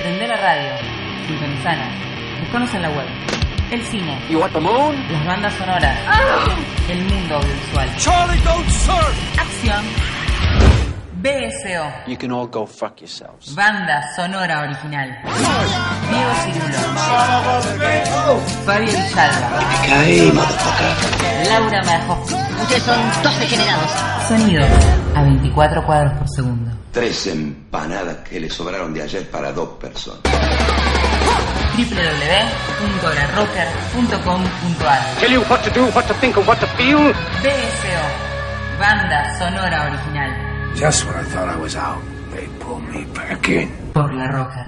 Prende la radio, sintonizanos, buscanos en la web. El cine, You want the moon? las bandas sonoras, el mundo audiovisual, Charlie, don't surf! acción, BSO, You can all go fuck yourselves. banda sonora original. Diego Cirulo, Fabio Villalba, Laura Marajowski. Ustedes son dos degenerados. Sonido a 24 cuadros por segundo. Tres empanadas que le sobraron de ayer para dos personas. www.larocker.com.ar tell you what to do, what to think, and what to feel. BSO, banda sonora original. Just when I thought I was out, they pulled me back in. Por la roca.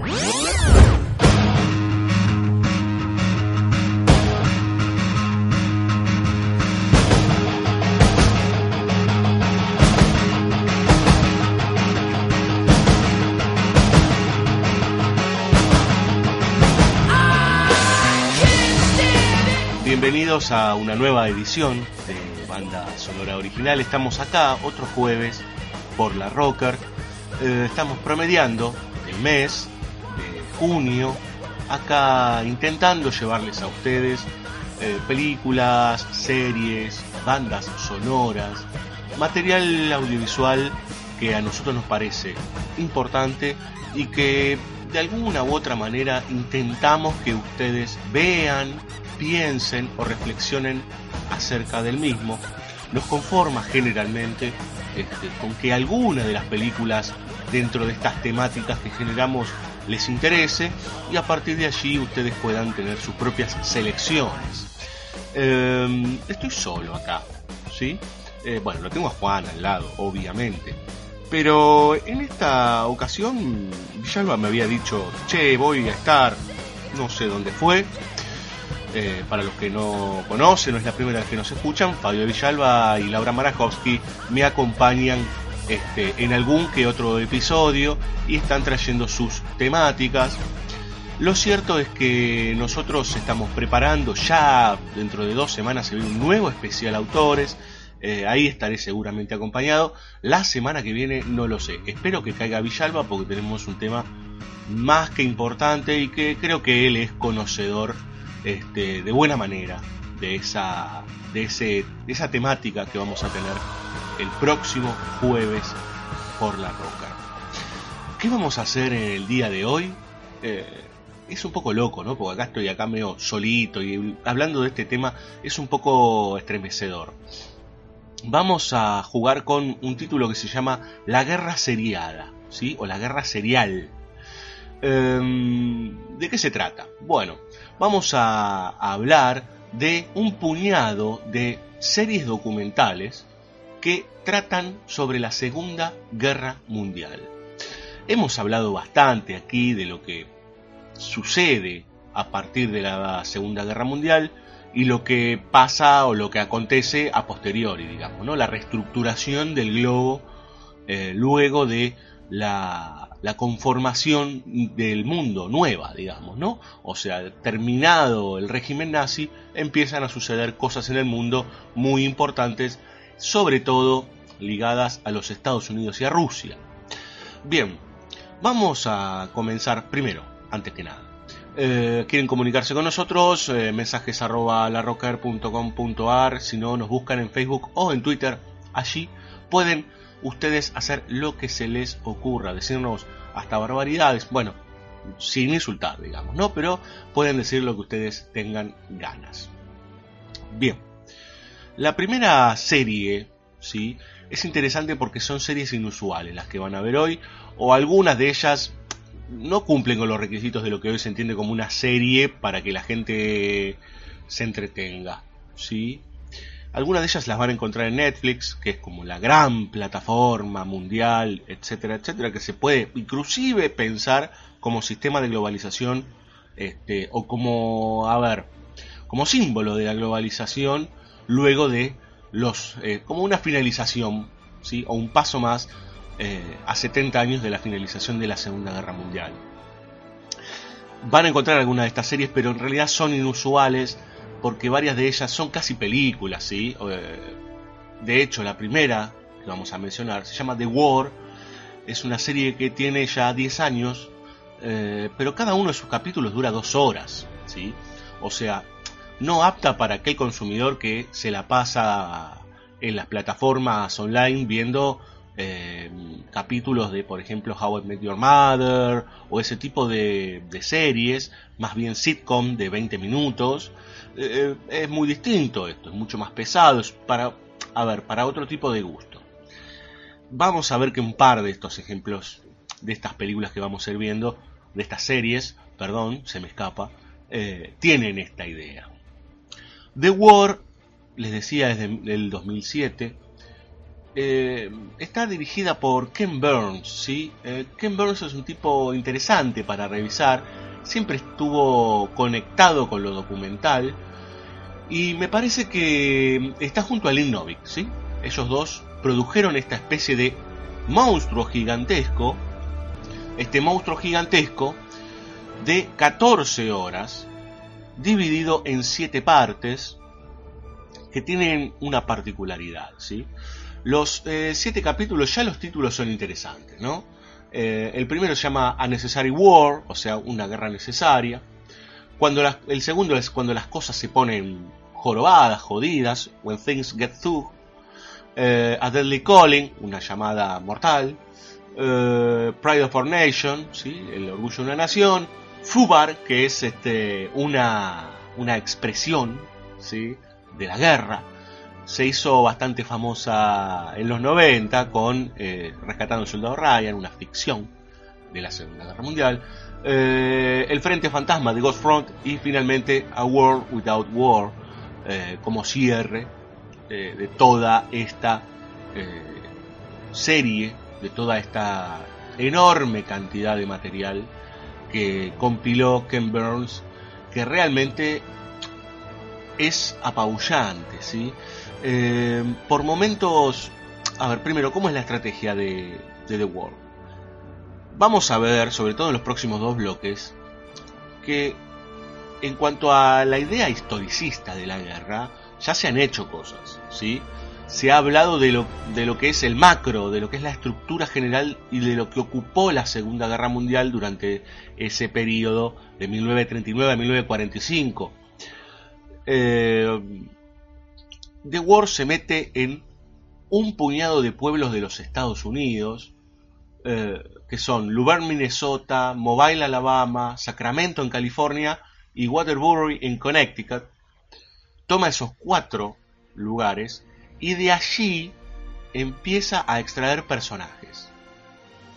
Bienvenidos a una nueva edición de Banda Sonora Original. Estamos acá otro jueves por la Rocker. Eh, estamos promediando el mes de junio, acá intentando llevarles a ustedes eh, películas, series, bandas sonoras, material audiovisual que a nosotros nos parece importante y que de alguna u otra manera intentamos que ustedes vean, piensen o reflexionen acerca del mismo. Nos conforma generalmente este, con que alguna de las películas dentro de estas temáticas que generamos les interese y a partir de allí ustedes puedan tener sus propias selecciones. Eh, estoy solo acá, ¿sí? Eh, bueno, lo tengo a Juan al lado, obviamente. Pero en esta ocasión Villalba me había dicho, che, voy a estar, no sé dónde fue. Eh, para los que no conocen, no es la primera vez que nos escuchan, Fabio Villalba y Laura Marajowski me acompañan este, en algún que otro episodio y están trayendo sus temáticas. Lo cierto es que nosotros estamos preparando ya dentro de dos semanas se viene un nuevo especial autores. Eh, ahí estaré seguramente acompañado. La semana que viene no lo sé. Espero que caiga Villalba porque tenemos un tema más que importante y que creo que él es conocedor este, de buena manera de esa, de, ese, de esa temática que vamos a tener el próximo jueves por la roca. ¿Qué vamos a hacer en el día de hoy? Eh, es un poco loco, ¿no? Porque acá estoy acá medio solito y hablando de este tema es un poco estremecedor. Vamos a jugar con un título que se llama La Guerra Seriada, ¿sí? O La Guerra Serial. Em, ¿De qué se trata? Bueno, vamos a, hablar de un puñado de series documentales que tratan sobre la Segunda Guerra Mundial. Hemos hablado bastante aquí de lo que sucede a partir de la Segunda Guerra Mundial y lo que pasa o lo que acontece a posteriori, digamos, ¿no? La reestructuración del globo eh, luego de la, la, conformación del mundo nueva, digamos, ¿no? O sea, terminado el régimen nazi, empiezan a suceder cosas en el mundo muy importantes, sobre todo ligadas a los Estados Unidos y a Rusia. Bien, vamos a comenzar primero, antes que nada. Eh, quieren comunicarse con nosotros, eh, mensajes arroba larrocker.com.ar, si no nos buscan en Facebook o en Twitter, allí pueden ustedes hacer lo que se les ocurra, decirnos hasta barbaridades, bueno, sin insultar, digamos, ¿no? Pero pueden decir lo que ustedes tengan ganas. Bien, la primera serie, ¿sí? Es interesante porque son series inusuales las que van a ver hoy, o algunas de ellas no cumplen con los requisitos de lo que hoy se entiende como una serie para que la gente se entretenga, ¿sí? Algunas de ellas las van a encontrar en Netflix, que es como la gran plataforma mundial, etcétera, etcétera, que se puede inclusive pensar como sistema de globalización, este, o como, a ver, como símbolo de la globalización, luego de los, eh, como una finalización, ¿sí? O un paso más eh, a 70 años de la finalización de la Segunda Guerra Mundial. Van a encontrar algunas de estas series, pero en realidad son inusuales porque varias de ellas son casi películas, ¿sí? Eh, de hecho, la primera que vamos a mencionar se llama The War, es una serie que tiene ya 10 años, eh, pero cada uno de sus capítulos dura dos horas, ¿sí? O sea, no apta para aquel consumidor que se la pasa en las plataformas online viendo eh, capítulos de, por ejemplo, How I Met Your Mother o ese tipo de, de series, más bien sitcom de 20 minutos. Eh, es muy distinto esto, es mucho más pesado, es para, a ver, para otro tipo de gusto. Vamos a ver que un par de estos ejemplos de estas películas que vamos a ir viendo, de estas series, perdón, se me escapa, eh, tienen esta idea. The War, les decía desde el 2007, eh, está dirigida por Ken Burns, ¿sí? Eh, Ken Burns es un tipo interesante para revisar, siempre estuvo conectado con lo documental y me parece que está junto a Lynn Novick, ¿sí? Ellos dos produjeron esta especie de monstruo gigantesco, este monstruo gigantesco de 14 horas, dividido en 7 partes, que tienen una particularidad, ¿sí? Los eh, siete capítulos, ya los títulos son interesantes, ¿no? Eh, el primero se llama A Necessary War, o sea, una guerra necesaria. Cuando el segundo es cuando las cosas se ponen jorobadas, jodidas, When Things Get Through. Eh, a Deadly Calling, una llamada mortal. Pride of Our Nation, ¿sí? el orgullo de una nación. Fubar, que es este, una, una expresión ¿sí? de la guerra se hizo bastante famosa en los 90 con eh, Rescatando al Soldado Ryan, una ficción de la Segunda Guerra Mundial, eh, El Frente Fantasma de Ghost Front y finalmente A World Without War eh, como cierre de toda esta serie, de toda esta enorme cantidad de material que compiló Ken Burns, que realmente es apabullante, ¿sí? Eh, por momentos, a ver, primero, ¿cómo es la estrategia de, The World? Vamos a ver, sobre todo en los próximos dos bloques, que en cuanto a la idea historicista de la guerra, ya se han hecho cosas, ¿sí? Se ha hablado de lo, de lo que es el macro, de lo que es la estructura general y de lo que ocupó la Segunda Guerra Mundial durante ese periodo de 1939 a 1945. Eh, The War se mete en un puñado de pueblos de los Estados Unidos, eh, que son Luverne, Minnesota, Mobile, Alabama, Sacramento en California y Waterbury en Connecticut. Toma esos cuatro lugares y de allí empieza a extraer personajes.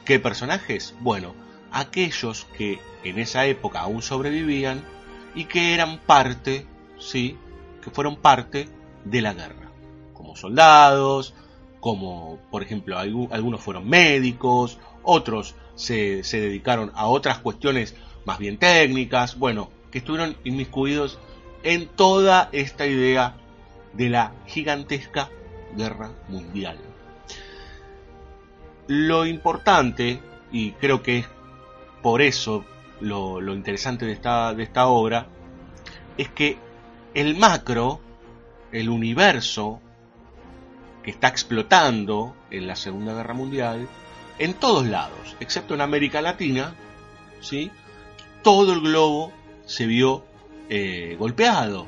¿Qué personajes? Bueno, aquellos que en esa época aún sobrevivían y que eran parte, sí, que fueron parte de la guerra, como soldados, como por ejemplo algunos fueron médicos, otros se, se dedicaron a otras cuestiones más bien técnicas, bueno, que estuvieron inmiscuidos en toda esta idea de la gigantesca guerra mundial. Lo importante, y creo que es por eso lo, lo interesante de esta, de esta obra, es que el macro el universo que está explotando en la Segunda Guerra Mundial en todos lados, excepto en América Latina, ¿sí? todo el globo se vio eh, golpeado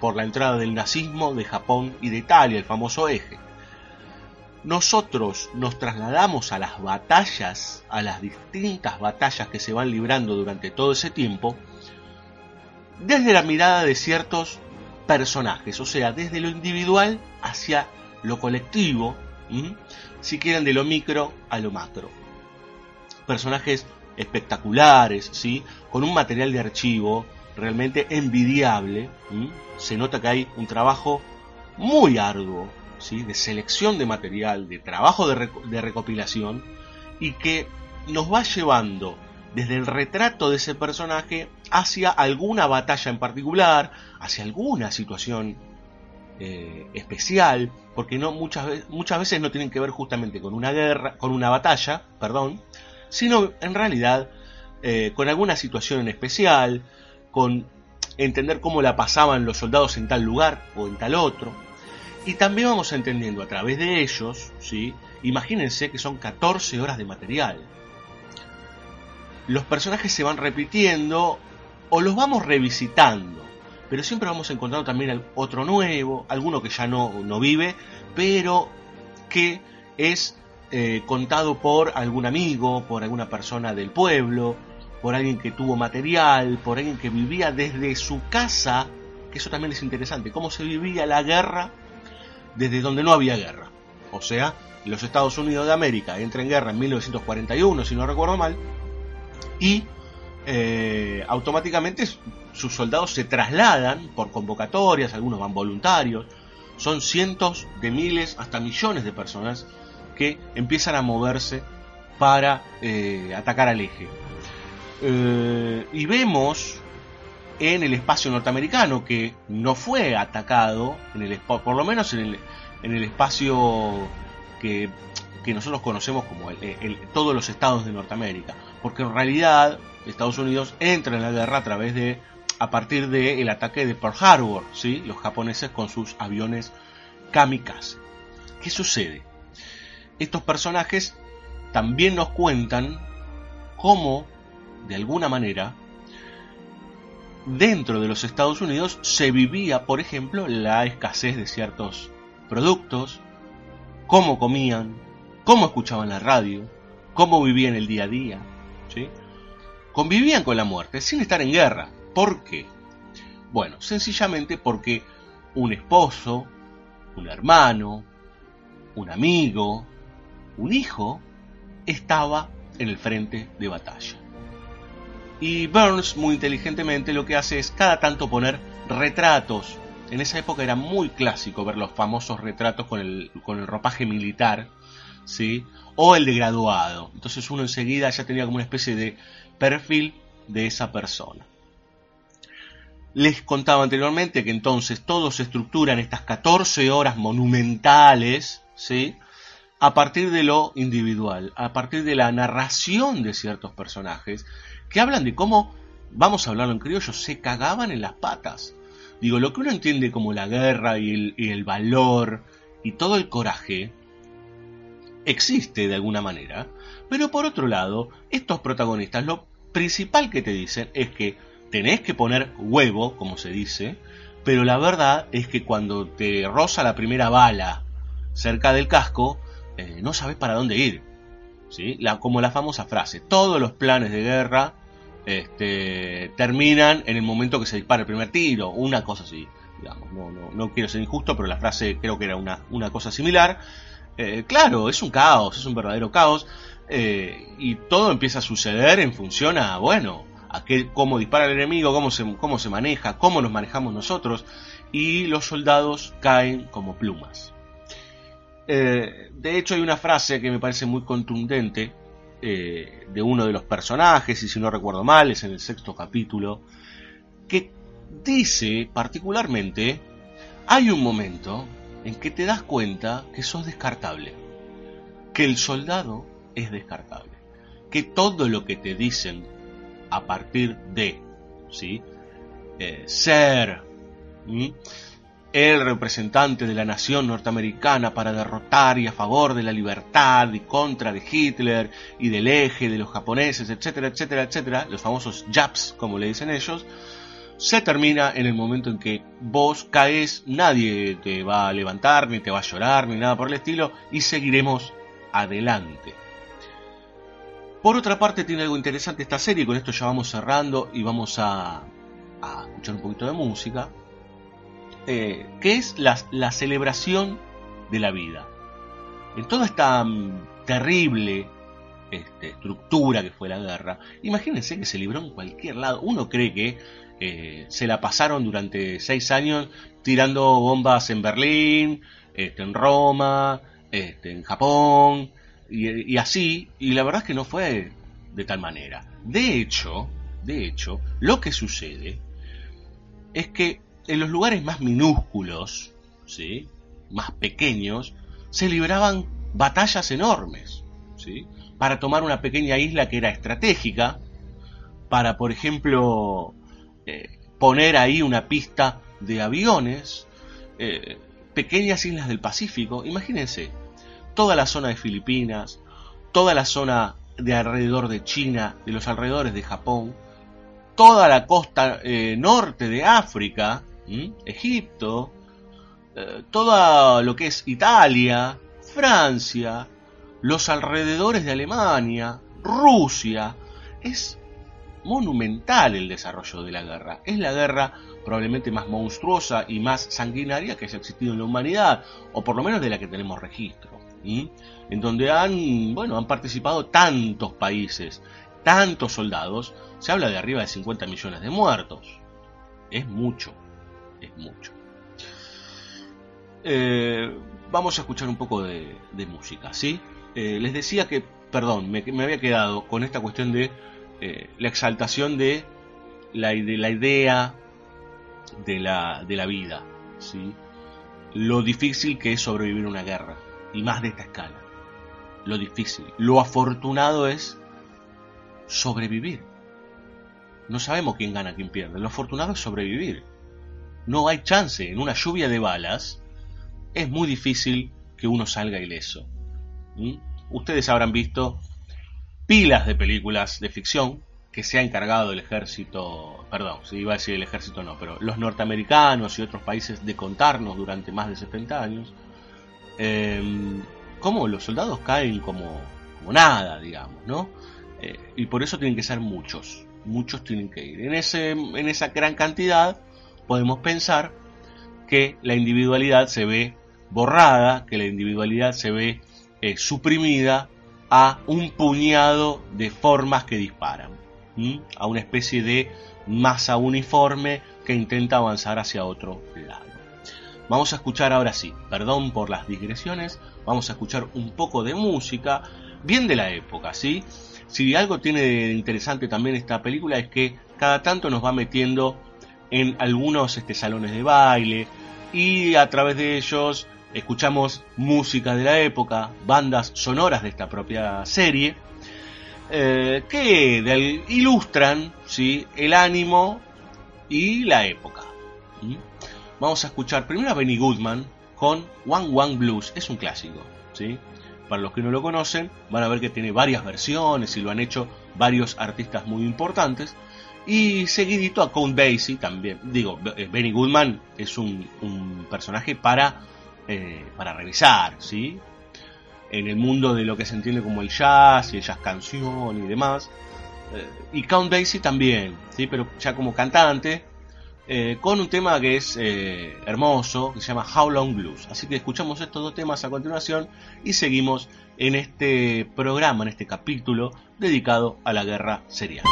por la entrada del nazismo de Japón y de Italia, el famoso eje. Nosotros nos trasladamos a las batallas, a las distintas batallas que se van librando durante todo ese tiempo, desde la mirada de ciertos personajes, o sea, desde lo individual hacia lo colectivo, si quieren de lo micro a lo macro. Personajes espectaculares, ¿sí? con un material de archivo realmente envidiable. Se nota que hay un trabajo muy arduo ¿sí? de selección de material, de trabajo de, de recopilación y que nos va llevando desde el retrato de ese personaje hacia alguna batalla en particular, hacia alguna situación eh, especial, porque no muchas veces, muchas veces no tienen que ver justamente con una guerra, con una batalla, perdón, sino en realidad eh, con alguna situación en especial, con entender cómo la pasaban los soldados en tal lugar o en tal otro. Y también vamos entendiendo a través de ellos, ¿sí? imagínense que son 14 horas de material los personajes se van repitiendo o los vamos revisitando. Pero siempre vamos encontrando también otro nuevo, alguno que ya no, no vive, pero que es eh, contado por algún amigo, por alguna persona del pueblo, por alguien que tuvo material, por alguien que vivía desde su casa, que eso también es interesante, cómo se vivía la guerra desde donde no había guerra. O sea, los Estados Unidos de América entra en guerra en 1941, si no recuerdo mal, y eh, automáticamente sus soldados se trasladan por convocatorias, algunos van voluntarios, son cientos de miles hasta millones de personas que empiezan a moverse para eh, atacar al eje. Eh, y vemos en el espacio norteamericano que no fue atacado, en el, por lo menos en el, en el espacio que, nosotros conocemos como todos los estados de Norteamérica, porque en realidad Estados Unidos entra en la guerra a través de a partir del ataque de Pearl Harbor, ¿sí? los japoneses con sus aviones kamikaze. ¿Qué sucede? Estos personajes también nos cuentan cómo, de alguna manera, dentro de los Estados Unidos se vivía, por ejemplo, la escasez de ciertos productos, cómo comían, cómo escuchaban la radio, cómo vivían el día a día. Convivían con la muerte sin estar en guerra. ¿Por qué? Bueno, sencillamente porque un esposo, un hermano, un amigo, un hijo, estaba en el frente de batalla. Y Burns muy inteligentemente lo que hace es cada tanto poner retratos. En esa época era muy clásico ver los famosos retratos con el, con el ropaje militar, ¿sí? O el de graduado. Entonces uno enseguida ya tenía como una especie de perfil de esa persona. Les contaba anteriormente que entonces todo se estructura en estas 14 horas monumentales, ¿sí? A partir de lo individual, a partir de la narración de ciertos personajes que hablan de cómo, vamos a hablarlo en criollo, se cagaban en las patas. Digo, lo que uno entiende como la guerra y el, y el valor y todo el coraje existe de alguna manera, pero por otro lado, estos protagonistas lo principal que te dicen es que tenés que poner huevo, como se dice, pero la verdad es que cuando te roza la primera bala cerca del casco, eh, no sabes para dónde ir. ¿sí? La, como la famosa frase, todos los planes de guerra este, terminan en el momento que se dispara el primer tiro, una cosa así. Digamos, no, no, no quiero ser injusto, pero la frase creo que era una, una cosa similar. Eh, claro, es un caos, es un verdadero caos. Eh, y todo empieza a suceder en función a, bueno, a qué, cómo dispara el enemigo, cómo se, cómo se maneja, cómo nos manejamos nosotros, y los soldados caen como plumas. Eh, de hecho, hay una frase que me parece muy contundente eh, de uno de los personajes, y si no recuerdo mal, es en el sexto capítulo, que dice particularmente, hay un momento en que te das cuenta que sos descartable, que el soldado es descartable, que todo lo que te dicen a partir de. Eh, ser el representante de la nación norteamericana para derrotar y a favor de la libertad y contra de Hitler y del eje de los japoneses, etcétera, etcétera, etcétera, los famosos Japs, como le dicen ellos, se termina en el momento en que vos caes, nadie te va a levantar, ni te va a llorar, ni nada por el estilo, y seguiremos adelante. Por otra parte, tiene algo interesante esta serie, con esto ya vamos cerrando y vamos a, escuchar un poquito de música, eh, que es la, celebración de la vida. En toda esta mm, terrible este, estructura que fue la guerra, imagínense que se libró en cualquier lado. Uno cree que eh, se la pasaron durante seis años tirando bombas en Berlín, este, en Roma, este, en Japón, y, así, y la verdad es que no fue de tal manera. De hecho, de hecho, lo que sucede es que en los lugares más minúsculos, ¿sí? más pequeños, se libraban batallas enormes, ¿sí? para tomar una pequeña isla que era estratégica, para, por ejemplo, eh, poner ahí una pista de aviones, eh, pequeñas islas del Pacífico, imagínense, toda la zona de Filipinas, toda la zona de alrededor de China, de los alrededores de Japón, toda la costa eh, norte de África, Egipto, eh, todo lo que es Italia, Francia, los alrededores de Alemania, Rusia. Es monumental el desarrollo de la guerra. Es la guerra probablemente más monstruosa y más sanguinaria que haya existido en la humanidad, o por lo menos de la que tenemos registro. En donde han, bueno, han participado tantos países, tantos soldados, se habla de arriba de 50 millones de muertos. Es mucho, es mucho. Eh, vamos a escuchar un poco de, música, ¿sí? Eh, les decía que, perdón, me, había quedado con esta cuestión de eh, la exaltación de la, de la idea de la, de la vida, ¿sí? Lo difícil que es sobrevivir una guerra, y más de esta escala. Lo difícil. Lo afortunado es sobrevivir. No sabemos quién gana, quién pierde. Lo afortunado es sobrevivir. No hay chance. En una lluvia de balas es muy difícil que uno salga ileso. ¿Mm? Ustedes habrán visto pilas de películas de ficción que se ha encargado el ejército, perdón, si iba a decir el ejército no, pero los norteamericanos y otros países de contarnos durante más de 70 años, eh, cómo los soldados caen como, como nada, digamos, ¿no? Eh, y por eso tienen que ser muchos, muchos tienen que ir. En, ese, en esa gran cantidad podemos pensar que la individualidad se ve borrada, que la individualidad se ve eh, suprimida a un puñado de formas que disparan, a una especie de masa uniforme que intenta avanzar hacia otro lado. Vamos a escuchar ahora sí, perdón por las digresiones, vamos a escuchar un poco de música, bien de la época, ¿sí? Si algo tiene de interesante también esta película es que cada tanto nos va metiendo en algunos este, salones de baile y a través de ellos escuchamos música de la época, bandas sonoras de esta propia serie, eh, que ilustran ¿sí? el ánimo y la época. Vamos a escuchar primero a Benny Goodman con One One Blues, es un clásico. ¿sí? Para los que no lo conocen, van a ver que tiene varias versiones y lo han hecho varios artistas muy importantes. Y seguidito a Count Basie también. Digo, eh, Benny Goodman es un, personaje para, eh, para revisar, ¿sí? En el mundo de lo que se entiende como el jazz y el jazz canción y demás. Eh, y Count Basie también, ¿sí? Pero ya como cantante, eh, con un tema que es eh, hermoso, que se llama How Long Blues. Así que escuchamos estos dos temas a continuación y seguimos en este programa, en este capítulo dedicado a la guerra serial.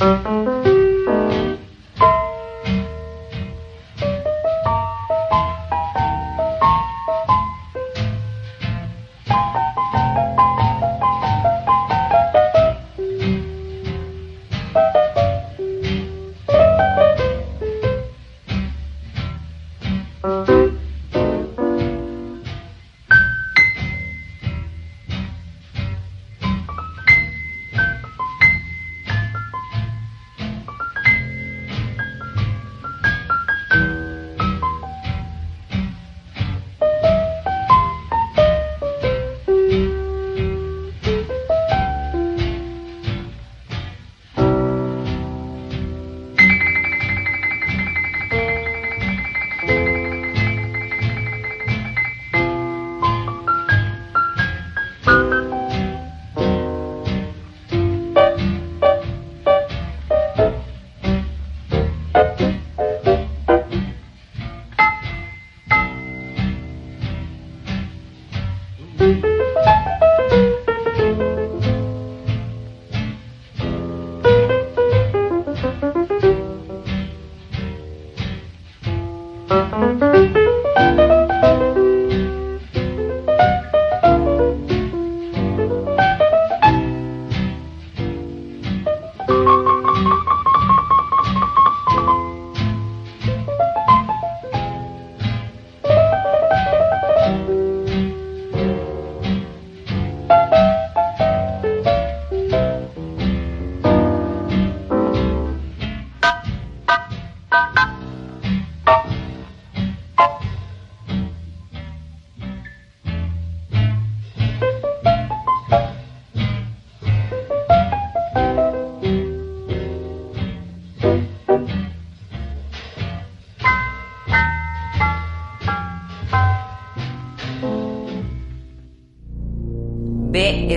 嗯。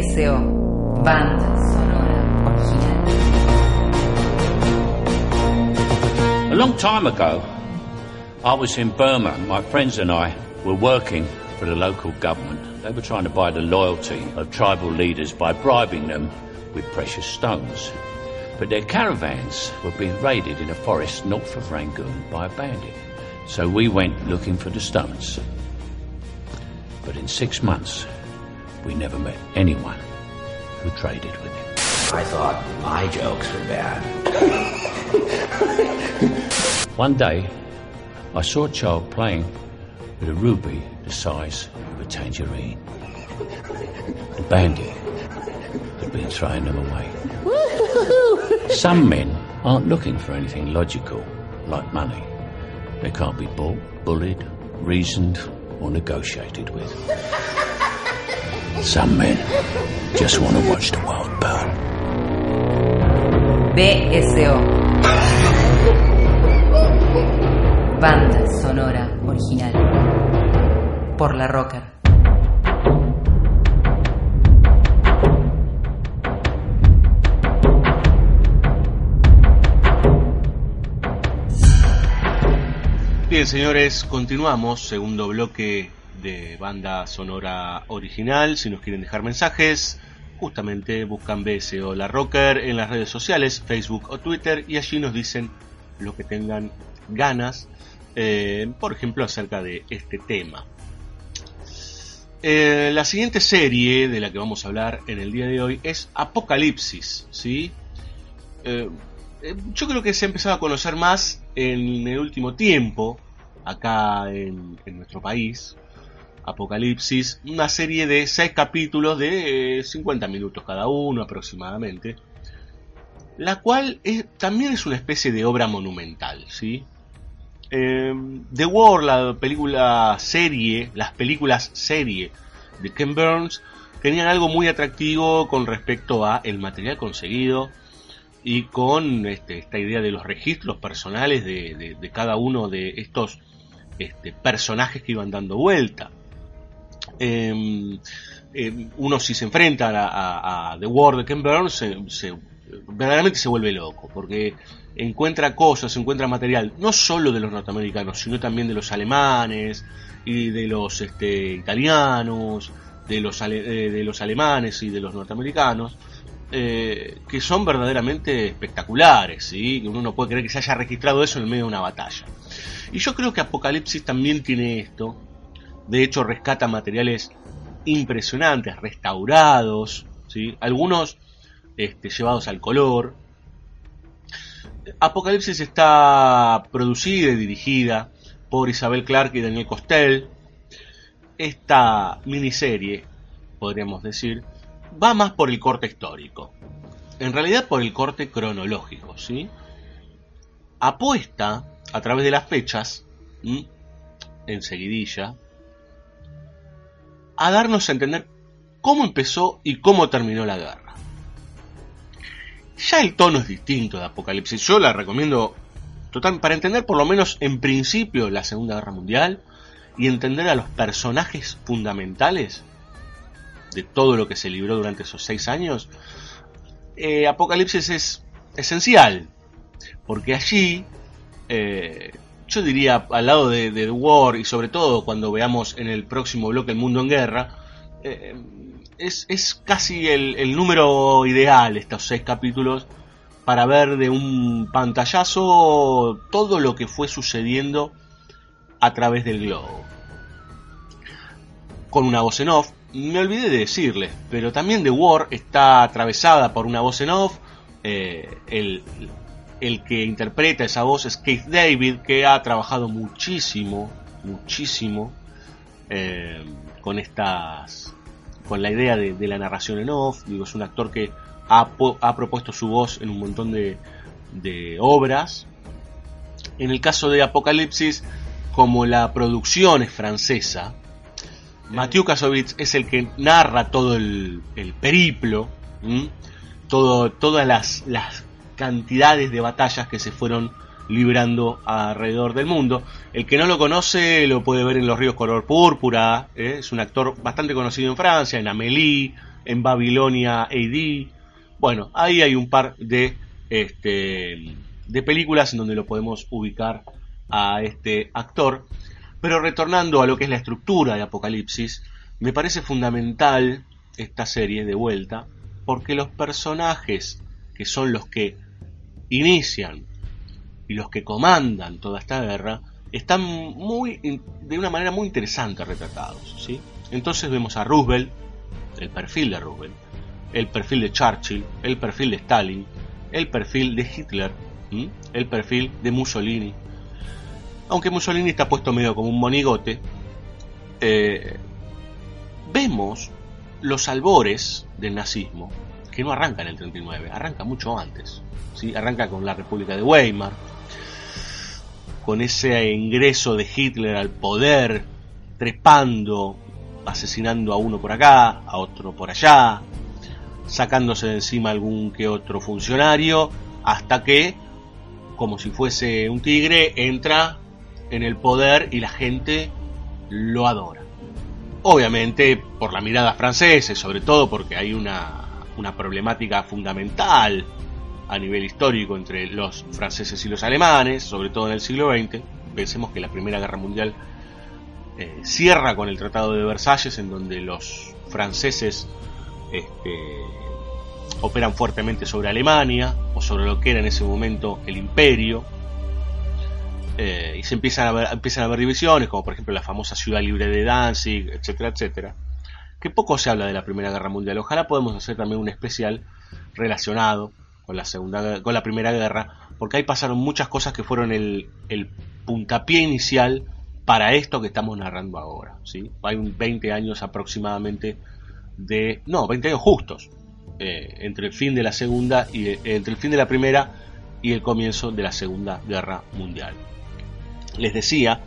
Banda sonora original. A long time ago, I was in Burma. My friends and I were working for the local government. They were trying to buy the loyalty of tribal leaders by bribing them with precious stones. But their caravans were being raided in a forest north of Rangoon by a bandit. So we went looking for the stones. But in six months, we never met anyone who traded with him. I thought my jokes were bad. One day, I saw a child playing with a ruby the size of a tangerine. The bandit had been throwing them away. Some men aren't looking for anything logical, like money. They can't be bought, bullied, reasoned, or negotiated with. Some men just want to watch the world burn. BSO. Banda sonora original. Por la Rocker. Bien, señores, continuamos. Segundo bloque de banda sonora original. Si nos quieren dejar mensajes, justamente buscan BSO La Rocker en las redes sociales, Facebook o Twitter, y allí nos dicen lo que tengan ganas, eh, por ejemplo, acerca de este tema. Eh, la siguiente serie de la que vamos a hablar en el día de hoy es Apocalipsis, ¿sí? Eh, yo creo que se ha empezado a conocer más en el último tiempo, acá en nuestro país. Apocalipsis, una serie de seis capítulos de eh, 50 minutos cada uno aproximadamente, la cual también es una especie de obra monumental, ¿sí? Eh, The War, la película serie, las películas serie de Ken Burns tenían algo muy atractivo con respecto a el material conseguido y con este, esta idea de los registros personales de cada uno de estos este, personajes que iban dando vuelta. Eh, eh, uno si se enfrenta a, The War de Ken Burns se, verdaderamente se vuelve loco porque encuentra cosas, encuentra material no solo de los norteamericanos sino también de los alemanes y de los este, italianos de los, ale- eh, de los alemanes y de los norteamericanos eh, que son verdaderamente espectaculares, ¿sí? uno no puede creer que se haya registrado eso en el medio de una batalla. Y yo creo que Apocalipsis también tiene esto, de hecho rescata materiales impresionantes, restaurados, ¿sí? algunos este, llevados al color. Apocalipsis está producida y dirigida por Isabel Clarke y Daniel Costel. Esta miniserie, podríamos decir, va más por el corte histórico. En realidad por el corte cronológico, ¿sí? Apuesta a través de las fechas, ¿m? en seguidilla, a darnos a entender cómo empezó y cómo terminó la guerra. Ya el tono es distinto de Apocalipsis. Yo la recomiendo total, para entender por lo menos en principio la Segunda Guerra Mundial y entender a los personajes fundamentales de todo lo que se libró durante esos seis años. eh, Apocalipsis es esencial, porque allí, eh, yo diría, al lado de, de The War y sobre todo cuando veamos en el próximo bloque El Mundo en Guerra, eh, es, es casi el, número ideal estos seis capítulos para ver de un pantallazo todo lo que fue sucediendo a través del globo. Con una voz en off, me olvidé de decirles, pero también The War está atravesada por una voz en off. eh, el, el que interpreta esa voz es Keith David, que ha trabajado muchísimo, muchísimo eh, con estas, con la idea de, de la narración en off. Digo, es un actor que ha, ha propuesto su voz en un montón de, de obras. En el caso de Apocalipsis, como la producción es francesa, Mathieu Kassovitz es el que narra todo el, el periplo, ¿m? todo, todas las, las cantidades de batallas que se fueron librando alrededor del mundo. El que no lo conoce lo puede ver en Los Ríos Color Púrpura, ¿eh? es un actor bastante conocido en Francia, en Amélie, en Babilonia AD. Bueno, ahí hay un par de, este, de películas en donde lo podemos ubicar a este actor. Pero retornando a lo que es la estructura de Apocalipsis, me parece fundamental esta serie de vuelta, porque los personajes que son los que inician y los que comandan toda esta guerra están muy de una manera muy interesante retratados, ¿sí? Entonces vemos a Roosevelt, el perfil de Roosevelt, el perfil de Churchill, el perfil de Stalin, el perfil de Hitler, el perfil de Mussolini. Aunque Mussolini está puesto medio como un monigote, eh, vemos los albores del nazismo, que no arranca en el 39, arranca mucho antes. ¿sí? Arranca con la República de Weimar, con ese ingreso de Hitler al poder, trepando, asesinando a uno por acá, a otro por allá, sacándose de encima algún que otro funcionario, hasta que, como si fuese un tigre, entra en el poder y la gente lo adora. Obviamente por la mirada francesa, sobre todo porque hay una, una problemática fundamental a nivel histórico entre los franceses y los alemanes, sobre todo en el siglo XX. Pensemos que la Primera Guerra Mundial eh, cierra con el Tratado de Versalles, en donde los franceses este, operan fuertemente sobre Alemania, o sobre lo que era en ese momento el imperio, eh, y se empiezan a, ver, empiezan a ver divisiones, como por ejemplo la famosa ciudad libre de Danzig, etcétera, etcétera, que poco se habla de la Primera Guerra Mundial. Ojalá podamos hacer también un especial relacionado con la segunda con la primera guerra porque ahí pasaron muchas cosas que fueron el, el puntapié inicial para esto que estamos narrando ahora ¿sí? hay 20 años aproximadamente de no 20 años justos eh, entre el fin de la segunda y eh, entre el fin de la primera y el comienzo de la segunda guerra mundial les decía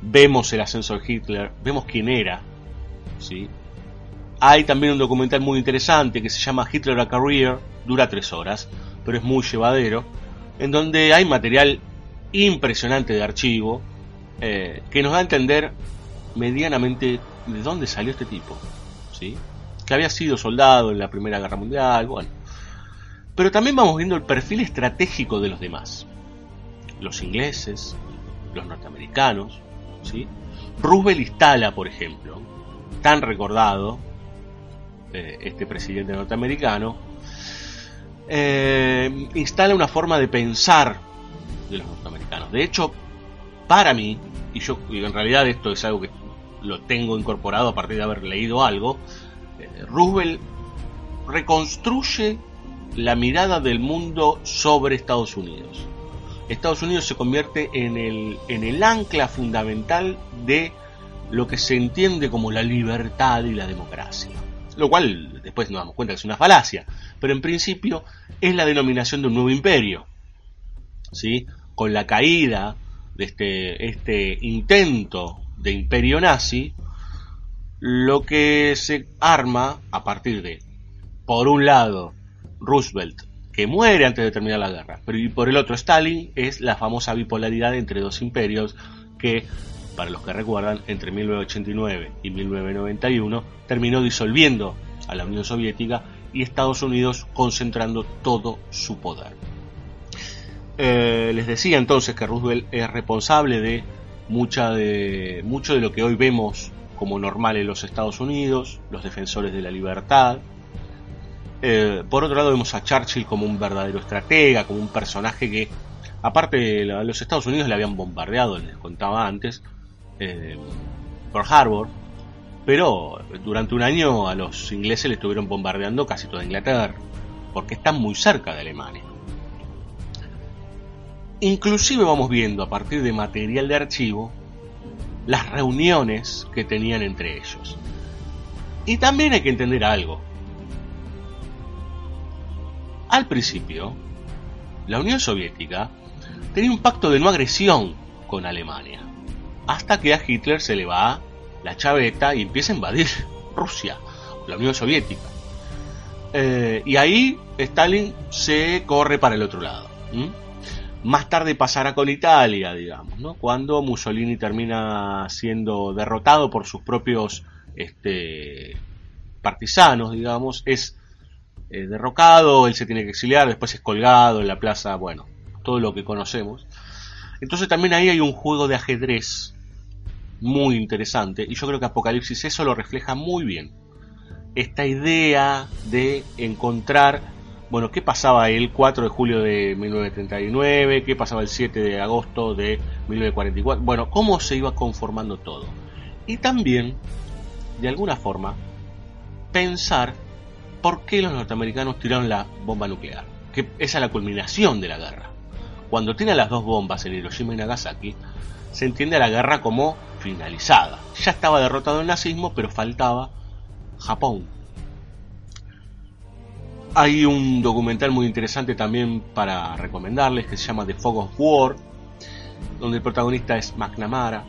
vemos el ascenso de Hitler vemos quién era ¿sí? Hay también un documental muy interesante que se llama Hitler a Career dura tres horas pero es muy llevadero, en donde hay material impresionante de archivo eh, que nos da a entender medianamente de dónde salió este tipo, ¿sí? que había sido soldado en la Primera Guerra Mundial, bueno. Pero también vamos viendo el perfil estratégico de los demás. Los ingleses, los norteamericanos, ¿sí? Roosevelt instala, por ejemplo, tan recordado, eh, este presidente norteamericano, eh, instala una forma de pensar de los norteamericanos. De hecho, para mí, y yo en realidad esto es algo que lo tengo incorporado a partir de haber leído algo, eh, Roosevelt reconstruye la mirada del mundo sobre Estados Unidos. Estados Unidos se convierte en el, en el ancla fundamental de lo que se entiende como la libertad y la democracia. Lo cual después nos damos cuenta que es una falacia, pero en principio es la denominación de un nuevo imperio. ¿sí? Con la caída de este, este intento de imperio nazi, lo que se arma a partir de, por un lado, Roosevelt, que muere antes de terminar la guerra, pero y por el otro Stalin, es la famosa bipolaridad entre dos imperios que, para los que recuerdan, entre 1989 y 1991 terminó disolviendo a la Unión Soviética y Estados Unidos concentrando todo su poder. Eh, les decía entonces que Roosevelt es responsable de, mucha de mucho de lo que hoy vemos como normal en los Estados Unidos, los defensores de la libertad. Eh, por otro lado vemos a Churchill como un verdadero estratega, como un personaje que, aparte de los Estados Unidos le habían bombardeado, les contaba antes, eh, por Harbor, pero durante un año a los ingleses le estuvieron bombardeando casi toda Inglaterra, porque están muy cerca de Alemania. Inclusive vamos viendo a partir de material de archivo las reuniones que tenían entre ellos. Y también hay que entender algo. Al principio, la Unión Soviética tenía un pacto de no agresión con Alemania, hasta que a Hitler se le va la chaveta y empieza a invadir Rusia, la Unión Soviética. Eh, y ahí Stalin se corre para el otro lado. Más tarde pasará con Italia, digamos, ¿no? cuando Mussolini termina siendo derrotado por sus propios este, partisanos, digamos, es eh, derrocado, él se tiene que exiliar, después es colgado en la plaza, bueno, todo lo que conocemos. Entonces también ahí hay un juego de ajedrez muy interesante y yo creo que Apocalipsis eso lo refleja muy bien. Esta idea de encontrar, bueno, qué pasaba el 4 de julio de 1939, qué pasaba el 7 de agosto de 1944, bueno, cómo se iba conformando todo. Y también, de alguna forma, pensar por qué los norteamericanos tiraron la bomba nuclear, que esa es la culminación de la guerra. Cuando tienen las dos bombas en Hiroshima y Nagasaki, se entiende a la guerra como finalizada. Ya estaba derrotado el nazismo, pero faltaba Japón. Hay un documental muy interesante también para recomendarles que se llama The Fog of War, donde el protagonista es McNamara,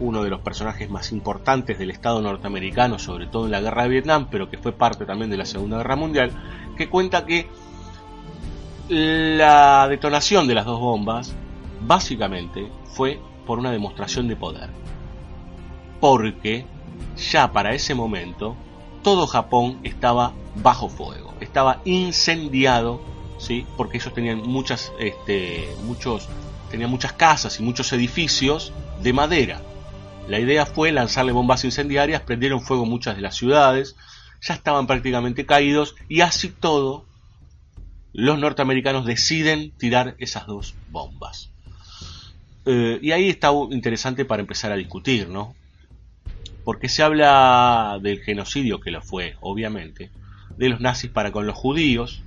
uno de los personajes más importantes del Estado norteamericano, sobre todo en la guerra de Vietnam, pero que fue parte también de la Segunda Guerra Mundial, que cuenta que la detonación de las dos bombas básicamente fue por una demostración de poder. Porque ya para ese momento todo Japón estaba bajo fuego, estaba incendiado, ¿sí? porque ellos tenían muchas, este, muchos, tenían muchas casas y muchos edificios de madera. La idea fue lanzarle bombas incendiarias, prendieron fuego muchas de las ciudades, ya estaban prácticamente caídos y así todo los norteamericanos deciden tirar esas dos bombas. Eh, y ahí está interesante para empezar a discutir, ¿no? Porque se habla del genocidio, que lo fue, obviamente, de los nazis para con los judíos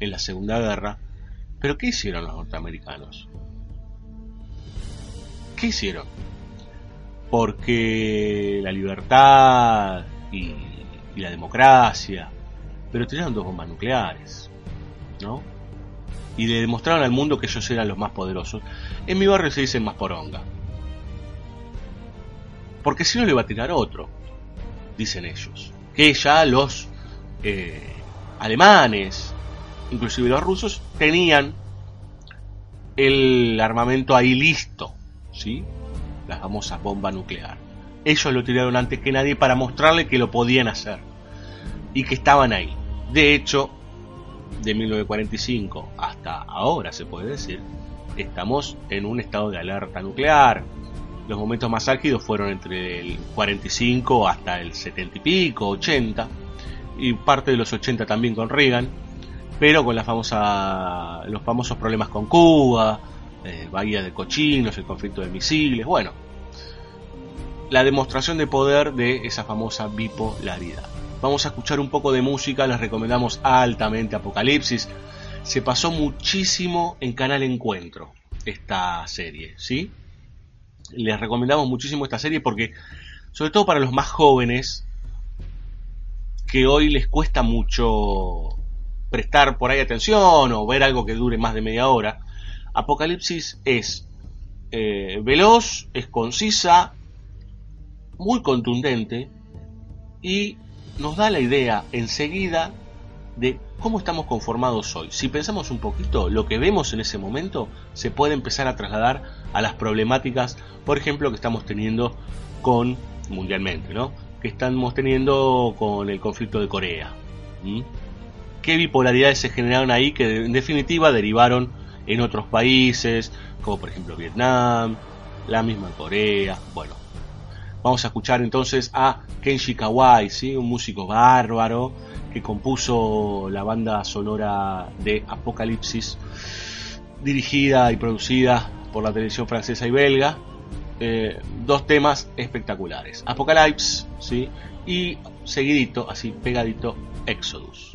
en la Segunda Guerra. Pero ¿qué hicieron los norteamericanos? ¿Qué hicieron? Porque la libertad y, la democracia, pero tiraron dos bombas nucleares, ¿no? Y le demostraron al mundo que ellos eran los más poderosos. En mi barrio se dice más poronga. Porque si no le va a tirar otro, dicen ellos. Que ya los eh, alemanes, inclusive los rusos, tenían el armamento ahí listo, ¿sí? La famosa bomba nuclear. Ellos lo tiraron antes que nadie para mostrarle que lo podían hacer y que estaban ahí. De hecho, de 1945 hasta ahora, se puede decir, estamos en un estado de alerta nuclear. Los momentos más álgidos fueron entre el 45 hasta el 70 y pico, 80, y parte de los 80 también con Reagan, pero con la famosa, los famosos problemas con Cuba, eh, Bahía de Cochinos, el conflicto de misiles, bueno, la demostración de poder de esa famosa bipolaridad. Vamos a escuchar un poco de música, les recomendamos altamente Apocalipsis. Se pasó muchísimo en Canal Encuentro esta serie, ¿sí? Les recomendamos muchísimo esta serie porque, sobre todo para los más jóvenes, que hoy les cuesta mucho prestar por ahí atención o ver algo que dure más de media hora, Apocalipsis es eh, veloz, es concisa, muy contundente y nos da la idea enseguida de cómo estamos conformados hoy. Si pensamos un poquito, lo que vemos en ese momento se puede empezar a trasladar a las problemáticas, por ejemplo, que estamos teniendo con mundialmente, ¿no? Que estamos teniendo con el conflicto de Corea. ¿Qué bipolaridades se generaron ahí que en definitiva derivaron en otros países, como por ejemplo Vietnam, la misma Corea, bueno, Vamos a escuchar entonces a Kenji Kawai, ¿sí? un músico bárbaro que compuso la banda sonora de Apocalipsis, dirigida y producida por la televisión francesa y belga. Eh, dos temas espectaculares, Apocalypse ¿sí? y seguidito, así pegadito, Exodus.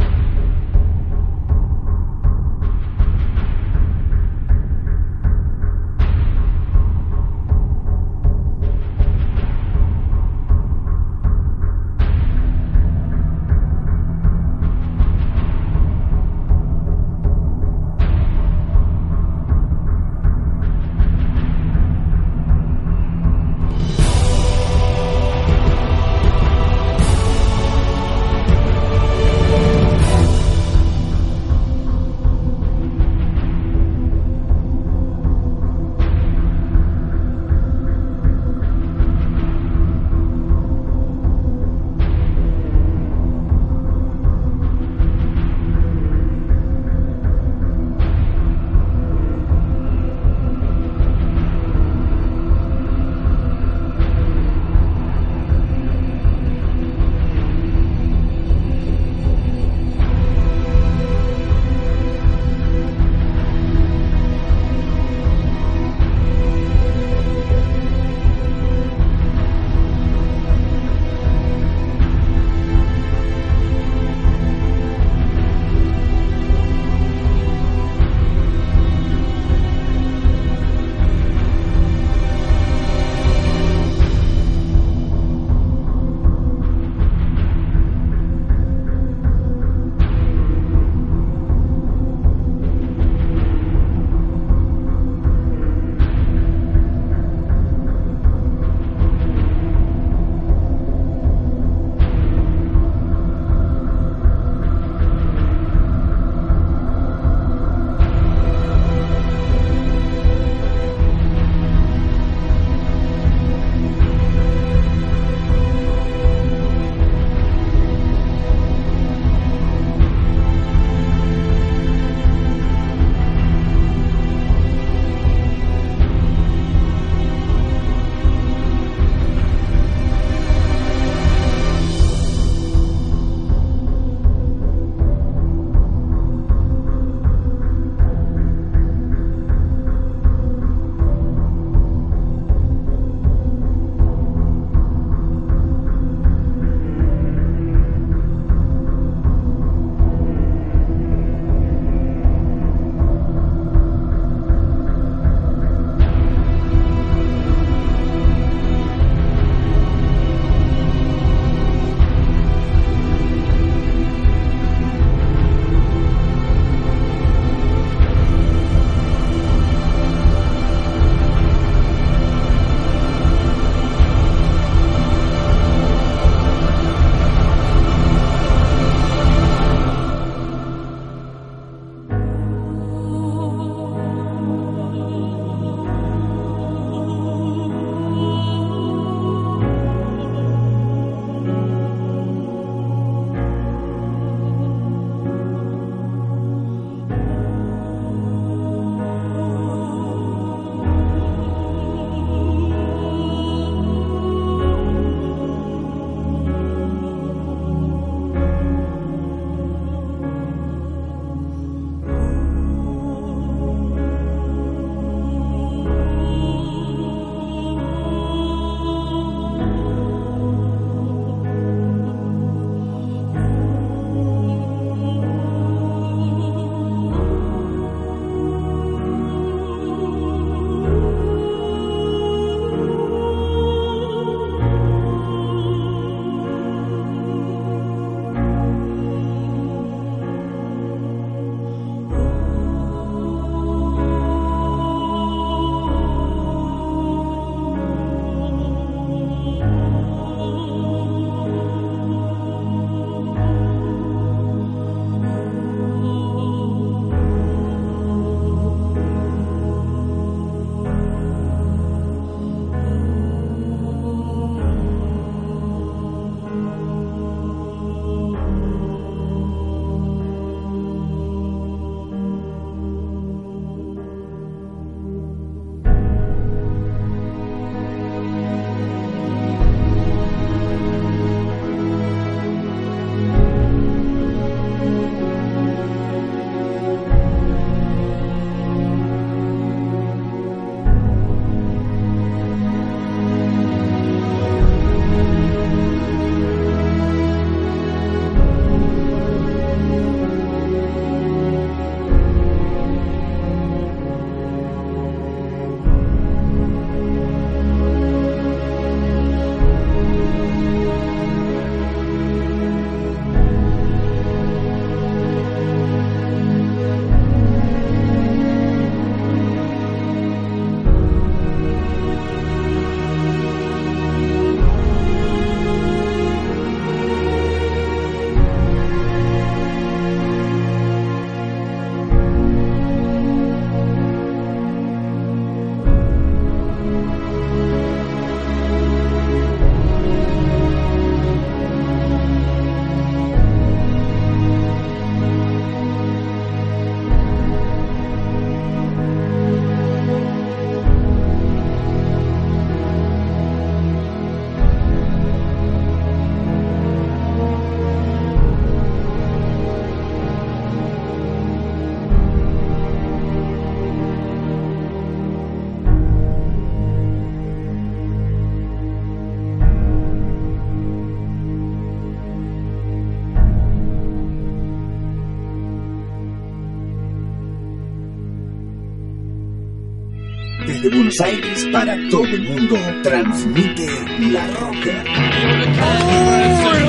Para todo el mundo transmite La Rocker.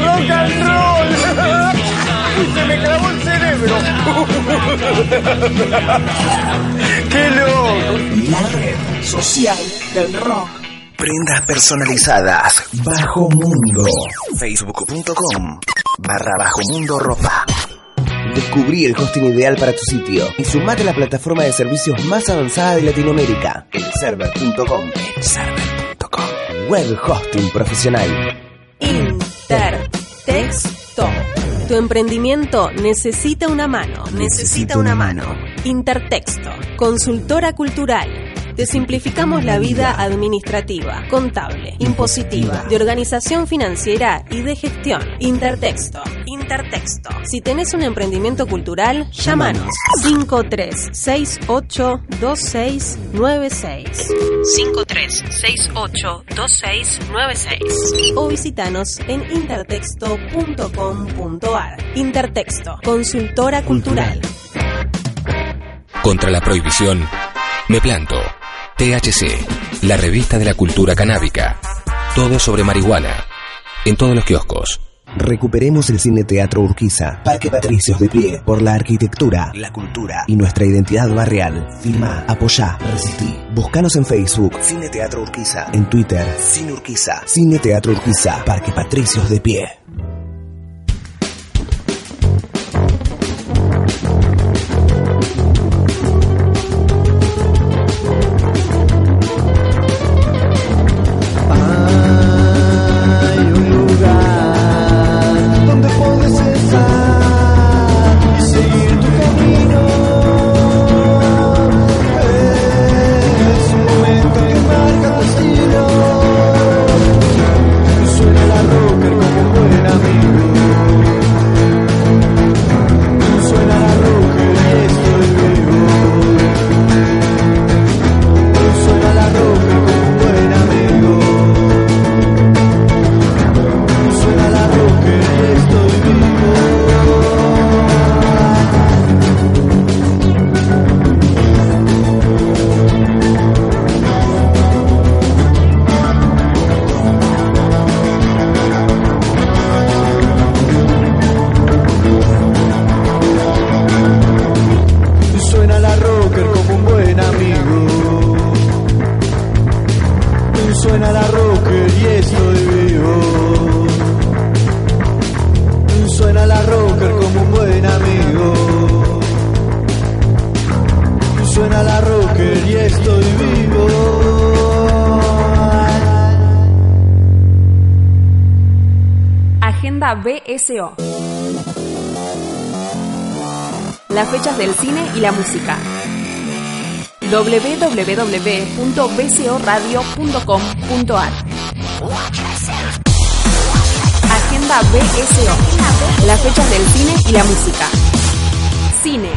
rock and roll! ¡Se me clavó el cerebro! ¡Qué loco! La red social del rock. Prendas personalizadas. Bajo Mundo. Facebook.com barra Bajo Mundo Ropa. Descubrí el hosting ideal para tu sitio y sumate a la plataforma de servicios más avanzada de Latinoamérica, elserver.com. Elserver.com. Web hosting profesional. Intertexto. Tu emprendimiento necesita una mano. Necesita una mano. Intertexto. Consultora cultural. Te simplificamos la vida administrativa, contable, impositiva, de organización financiera y de gestión. Intertexto. Intertexto. Si tenés un emprendimiento cultural, llámanos 53682696 53682696 o visitanos en intertexto.com.ar. Intertexto, consultora cultural. Contra la prohibición, me planto. THC, la revista de la cultura canábica. Todo sobre marihuana. En todos los kioscos. Recuperemos el Cine Teatro Urquiza. Parque Patricios de pie por la arquitectura, la cultura y nuestra identidad barrial. Firma, apoyá, resistí. Búscanos en Facebook, Cine Teatro Urquiza. En Twitter, Cine Urquiza. Cine Teatro Urquiza, Parque Patricios de pie. BSO. Las fechas del cine y la música. www.bcoradio.com.ar Agenda BSO. Las fechas del cine y la música. Cine.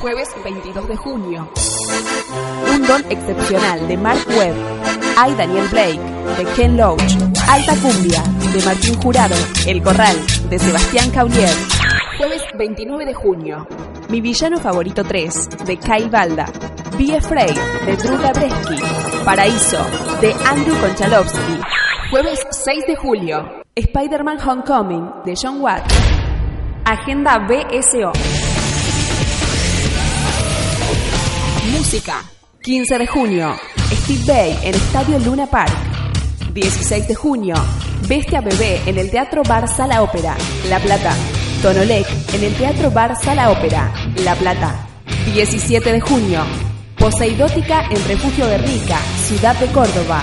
Jueves 22 de junio. Un don excepcional de Mark Webb. I Daniel Blake de Ken Loach. Alta Cumbia de Martín Jurado. El Corral de Sebastián Caulier. Jueves 29 de junio. Mi villano favorito 3 de Kyle Balda. Be Afraid de Drew Gabreski. Paraíso de Andrew Konchalovsky. Jueves 6 de julio. Spider-Man Homecoming de John Watt. Agenda BSO. Música. 15 de junio. Steve Bay en Estadio Luna Park. 16 de junio. Bestia Bebé en el Teatro Bar Sala Ópera, La Plata. Tonolec en el Teatro Bar Sala Ópera, La Plata. 17 de junio. Poseidótica en Refugio de Rica, Ciudad de Córdoba.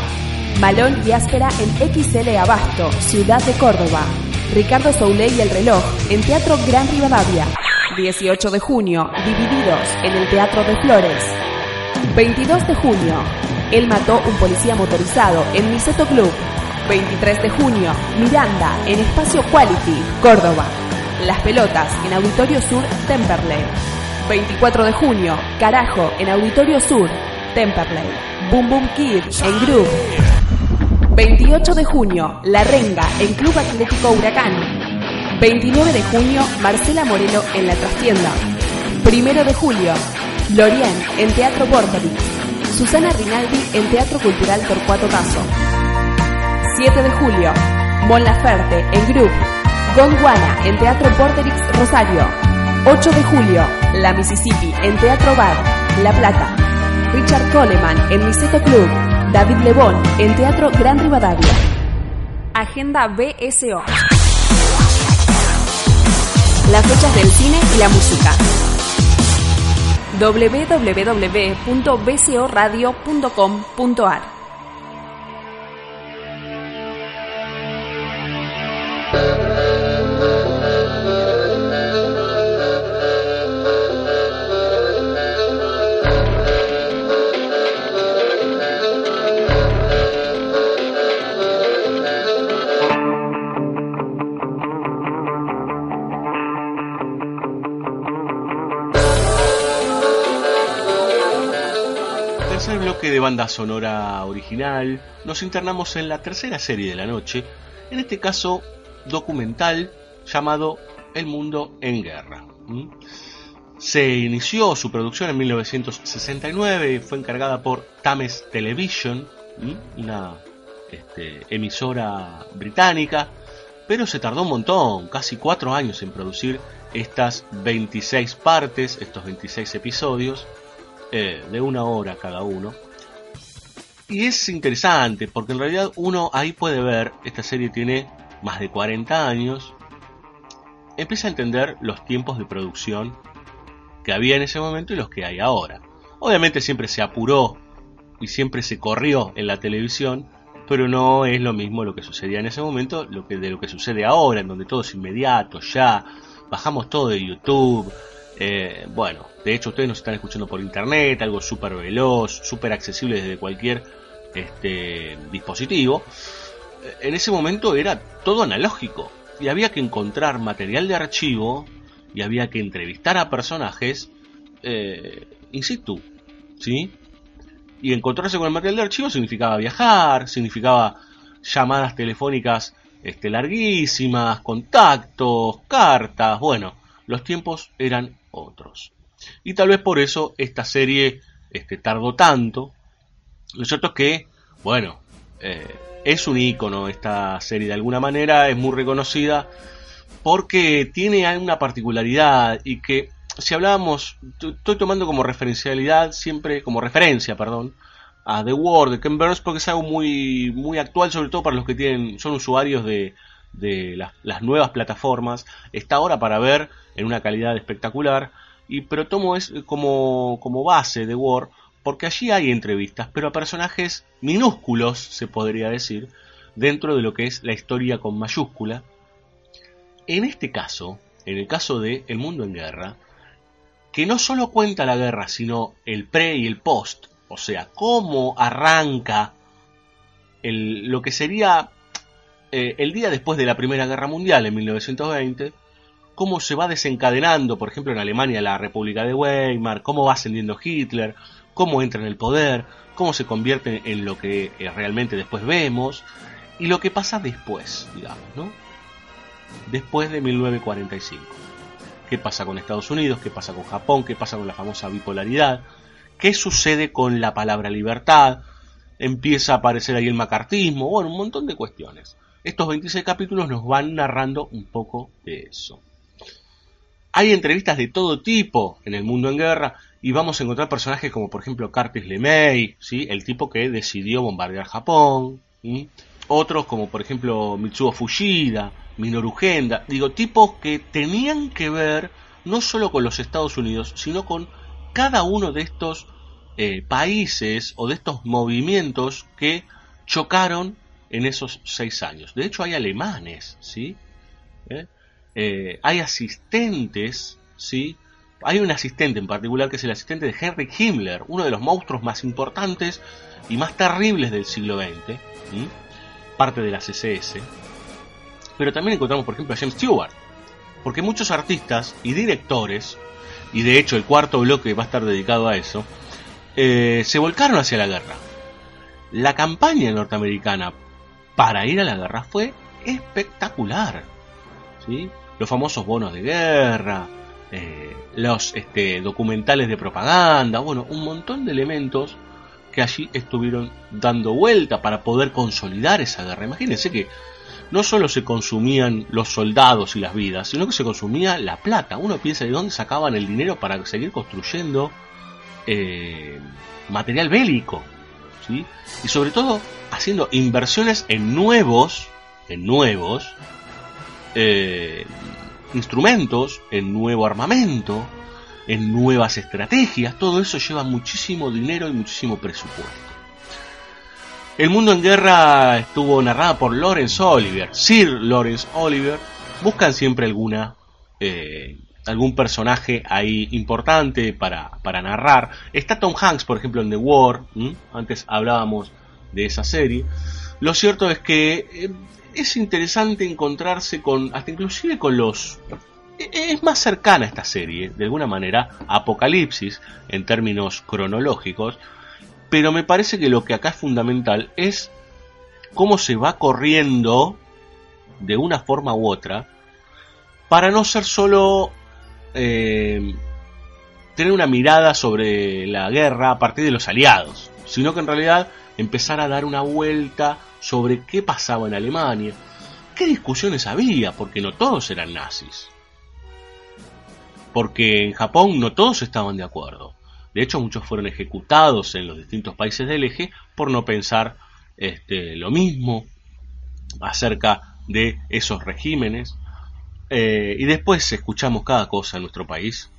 Malón y Áspera en XL Abasto, Ciudad de Córdoba. Ricardo Souley y el reloj en Teatro Gran Rivadavia. 18 de junio, Divididos en el Teatro de Flores. 22 de junio, él mató un policía motorizado en Miseto Club. 23 de junio, Miranda en Espacio Quality, Córdoba. Las pelotas en Auditorio Sur, Temperley. 24 de junio, Carajo en Auditorio Sur, Temperley. Boom Boom Kid en Group. 28 de junio, La Renga en Club Atlético Huracán. 29 de junio, Marcela Morelo en La Trastienda. 1 de julio, Lorien en Teatro Vorterix. Susana Rinaldi en Teatro Cultural Torcuato Tazo. 7 de julio, Mon Laferte en Group. Gondwana en Teatro Vorterix Rosario. 8 de julio, La Mississippi en Teatro Bar, La Plata. Richard Coleman en Niceto Club. David Lebón en Teatro Gran Rivadavia. Agenda BSO. Las fechas del cine y la música www.bcoradio.com.ar banda sonora original, nos internamos en la tercera serie de la noche, en este caso documental llamado El Mundo en Guerra. ¿Mm? Se inició su producción en 1969 y fue encargada por Thames Television, ¿Mm? una este, emisora británica, pero se tardó un montón, casi cuatro años en producir estas 26 partes, estos 26 episodios, eh, de una hora cada uno. Y es interesante porque en realidad uno ahí puede ver, esta serie tiene más de 40 años, empieza a entender los tiempos de producción que había en ese momento y los que hay ahora. Obviamente siempre se apuró y siempre se corrió en la televisión, pero no es lo mismo lo que sucedía en ese momento lo que de lo que sucede ahora, en donde todo es inmediato, ya bajamos todo de YouTube. Eh, bueno, de hecho ustedes nos están escuchando por internet, algo súper veloz, súper accesible desde cualquier este, dispositivo. En ese momento era todo analógico y había que encontrar material de archivo y había que entrevistar a personajes eh, in situ, ¿sí? Y encontrarse con el material de archivo significaba viajar, significaba llamadas telefónicas este, larguísimas, contactos, cartas, bueno, los tiempos eran otros. Y tal vez por eso esta serie este, tardó tanto. Lo cierto es que, bueno, eh, es un icono esta serie de alguna manera, es muy reconocida porque tiene una particularidad y que si hablábamos, estoy tomando como referencialidad siempre, como referencia, perdón, a The Word de Ken Burns porque es algo muy, muy actual, sobre todo para los que tienen, son usuarios de, de las, nuevas plataformas. Está ahora para ver en una calidad espectacular. Y, pero tomo es como, como base de Word porque allí hay entrevistas, pero a personajes minúsculos, se podría decir, dentro de lo que es la historia con mayúscula. En este caso, en el caso de El Mundo en Guerra, que no solo cuenta la guerra, sino el pre y el post, o sea, cómo arranca el, lo que sería eh, el día después de la Primera Guerra Mundial, en 1920, cómo se va desencadenando, por ejemplo, en Alemania la República de Weimar, cómo va ascendiendo Hitler, cómo entra en el poder, cómo se convierte en lo que eh, realmente después vemos, y lo que pasa después, digamos, ¿no? Después de 1945. ¿Qué pasa con Estados Unidos? ¿Qué pasa con Japón? ¿Qué pasa con la famosa bipolaridad? ¿Qué sucede con la palabra libertad? Empieza a aparecer ahí el macartismo, bueno, un montón de cuestiones. Estos 26 capítulos nos van narrando un poco de eso. Hay entrevistas de todo tipo en el mundo en guerra y vamos a encontrar personajes como por ejemplo Curtis LeMay, ¿sí? el tipo que decidió bombardear Japón. Otros como por ejemplo Mitsuo Fushida, Minoru Genda, digo, tipos que tenían que ver no solo con los Estados Unidos, sino con cada uno de estos eh, países o de estos movimientos que chocaron en esos seis años. De hecho, hay alemanes, ¿sí? ¿Eh? Eh, hay asistentes, ¿sí? Hay un asistente en particular que es el asistente de Henry Himmler, uno de los monstruos más importantes y más terribles del siglo XX, parte de la CSS. Pero también encontramos, por ejemplo, a James Stewart, porque muchos artistas y directores, y de hecho el cuarto bloque va a estar dedicado a eso, eh, se volcaron hacia la guerra. La campaña norteamericana para ir a la guerra fue espectacular. ¿sí? Los famosos bonos de guerra, eh, los este, documentales de propaganda, bueno, un montón de elementos que allí estuvieron dando vuelta para poder consolidar esa guerra. Imagínense que no solo se consumían los soldados y las vidas, sino que se consumía la plata. Uno piensa de dónde sacaban el dinero para seguir construyendo eh, material bélico, ¿sí? Y sobre todo haciendo inversiones en nuevos, en nuevos eh, instrumentos, en nuevo armamento, en nuevas estrategias. Todo eso lleva muchísimo dinero y muchísimo presupuesto. El mundo en guerra estuvo narrada por Lawrence Oliver, Sir Lawrence Oliver. Buscan siempre alguna eh, algún personaje ahí importante para, para, narrar. Está Tom Hanks, por ejemplo, en The War. Antes hablábamos de esa serie. Lo cierto es que eh, es interesante encontrarse con, hasta inclusive con los... E, es más cercana esta serie, de alguna manera, Apocalipsis, en términos cronológicos, pero me parece que lo que acá es fundamental es cómo se va corriendo, de una forma u otra, para no ser solo eh, tener una mirada sobre la guerra a partir de los aliados, sino que en realidad empezar a dar una vuelta sobre qué pasaba en Alemania, qué discusiones había, porque no todos eran nazis. Porque en Japón no todos estaban de acuerdo. De hecho, muchos fueron ejecutados en los distintos países del eje por no pensar este, lo mismo acerca de esos regímenes. Eh, y después escuchamos cada cosa en nuestro país.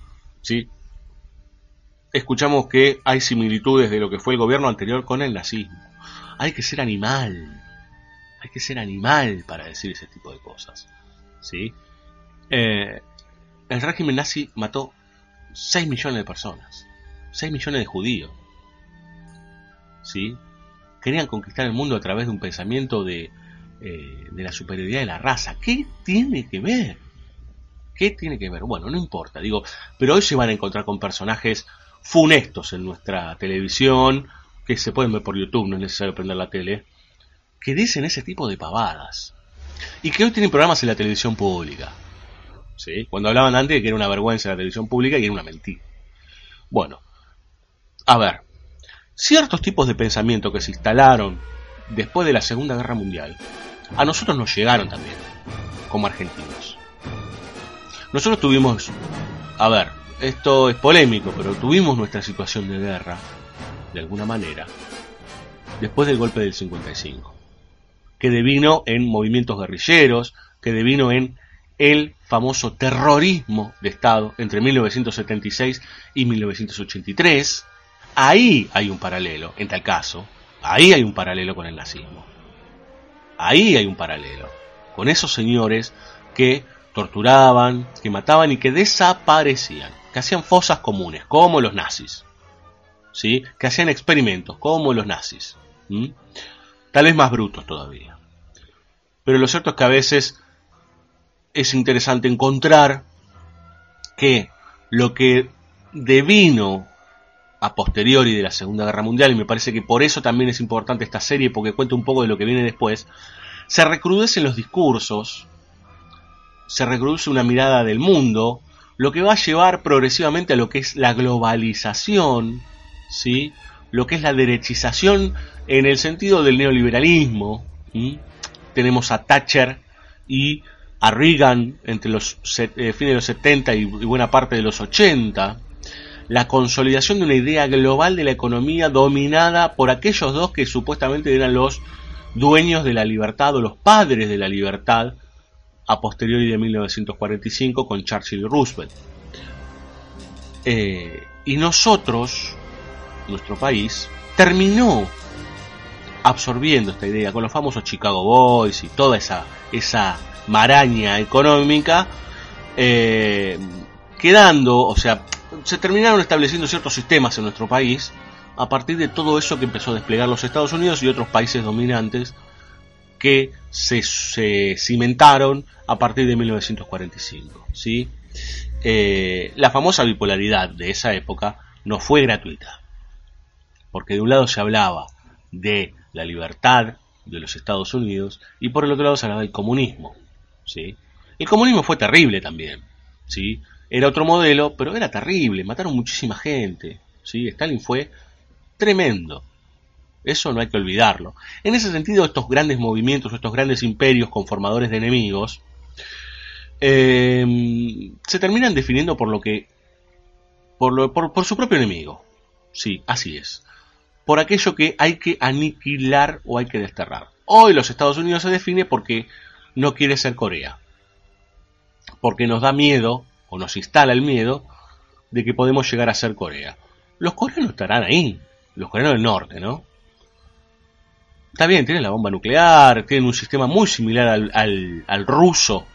¿sí? Escuchamos que hay similitudes de lo que fue el gobierno anterior con el nazismo hay que ser animal. Hay que ser animal para decir ese tipo de cosas. ¿Sí? Eh, el régimen nazi mató 6 millones de personas. 6 millones de judíos. ¿Sí? Querían conquistar el mundo a través de un pensamiento de, eh, de la superioridad de la raza. ¿Qué tiene que ver? ¿Qué tiene que ver? Bueno, no importa, digo, pero hoy se van a encontrar con personajes funestos en nuestra televisión, que se pueden ver por YouTube, no es necesario prender la tele, que dicen ese tipo de pavadas. Y que hoy tienen programas en la televisión pública. ¿Sí? Cuando hablaban antes de que era una vergüenza la televisión pública y era una mentira. Bueno, a ver, ciertos tipos de pensamiento que se instalaron después de la Segunda Guerra Mundial, a nosotros nos llegaron también, como argentinos. Nosotros tuvimos, a ver, esto es polémico, pero tuvimos nuestra situación de guerra de alguna manera, después del golpe del 55, que devino en movimientos guerrilleros, que devino en el famoso terrorismo de Estado entre 1976 y 1983. Ahí hay un paralelo, en tal caso, ahí hay un paralelo con el nazismo. Ahí hay un paralelo con esos señores que torturaban, que mataban y que desaparecían, que hacían fosas comunes, como los nazis que hacían experimentos, como los nazis. Tal vez más brutos todavía. Pero lo cierto es que a veces es interesante encontrar que lo que devino a posteriori de la Segunda Guerra Mundial, y me parece que por eso también es importante esta serie, porque cuenta un poco de lo que viene después, se recrudecen los discursos, se recrudece una mirada del mundo, lo que va a llevar progresivamente a lo que es la globalización, ¿sí? lo que es la derechización en el sentido del neoliberalismo. Tenemos a Thatcher y a Reagan entre los eh, fines de los 70 y, buena parte de los 80. La consolidación de una idea global de la economía dominada por aquellos dos que supuestamente eran los dueños de la libertad o los padres de la libertad a posteriori de 1945 con Churchill y Roosevelt. Eh, y nosotros, nuestro país, terminó absorbiendo esta idea con los famosos Chicago Boys y toda esa, esa maraña económica, eh, quedando, o sea, se terminaron estableciendo ciertos sistemas en nuestro país a partir de todo eso que empezó a desplegar los Estados Unidos y otros países dominantes que se, cimentaron a partir de 1945. ¿sí? Eh, la famosa bipolaridad de esa época no fue gratuita porque de un lado se hablaba de la libertad de los Estados Unidos y por el otro lado se hablaba del comunismo. ¿sí? El comunismo fue terrible también. ¿sí? era otro modelo, pero era terrible, mataron muchísima gente. ¿sí? Stalin fue tremendo. Eso no hay que olvidarlo. En ese sentido, estos grandes movimientos, estos grandes imperios conformadores de enemigos, eh, se terminan definiendo por lo que. Por, lo, por, por su propio enemigo. Sí, así es. Por aquello que hay que aniquilar o hay que desterrar. Hoy los Estados Unidos se define porque no quiere ser Corea. Porque nos da miedo, o nos instala el miedo, de que podemos llegar a ser Corea. Los coreanos estarán ahí, los coreanos del norte, ¿no? Está bien, tienen la bomba nuclear, tienen un sistema muy similar al, al, al ruso,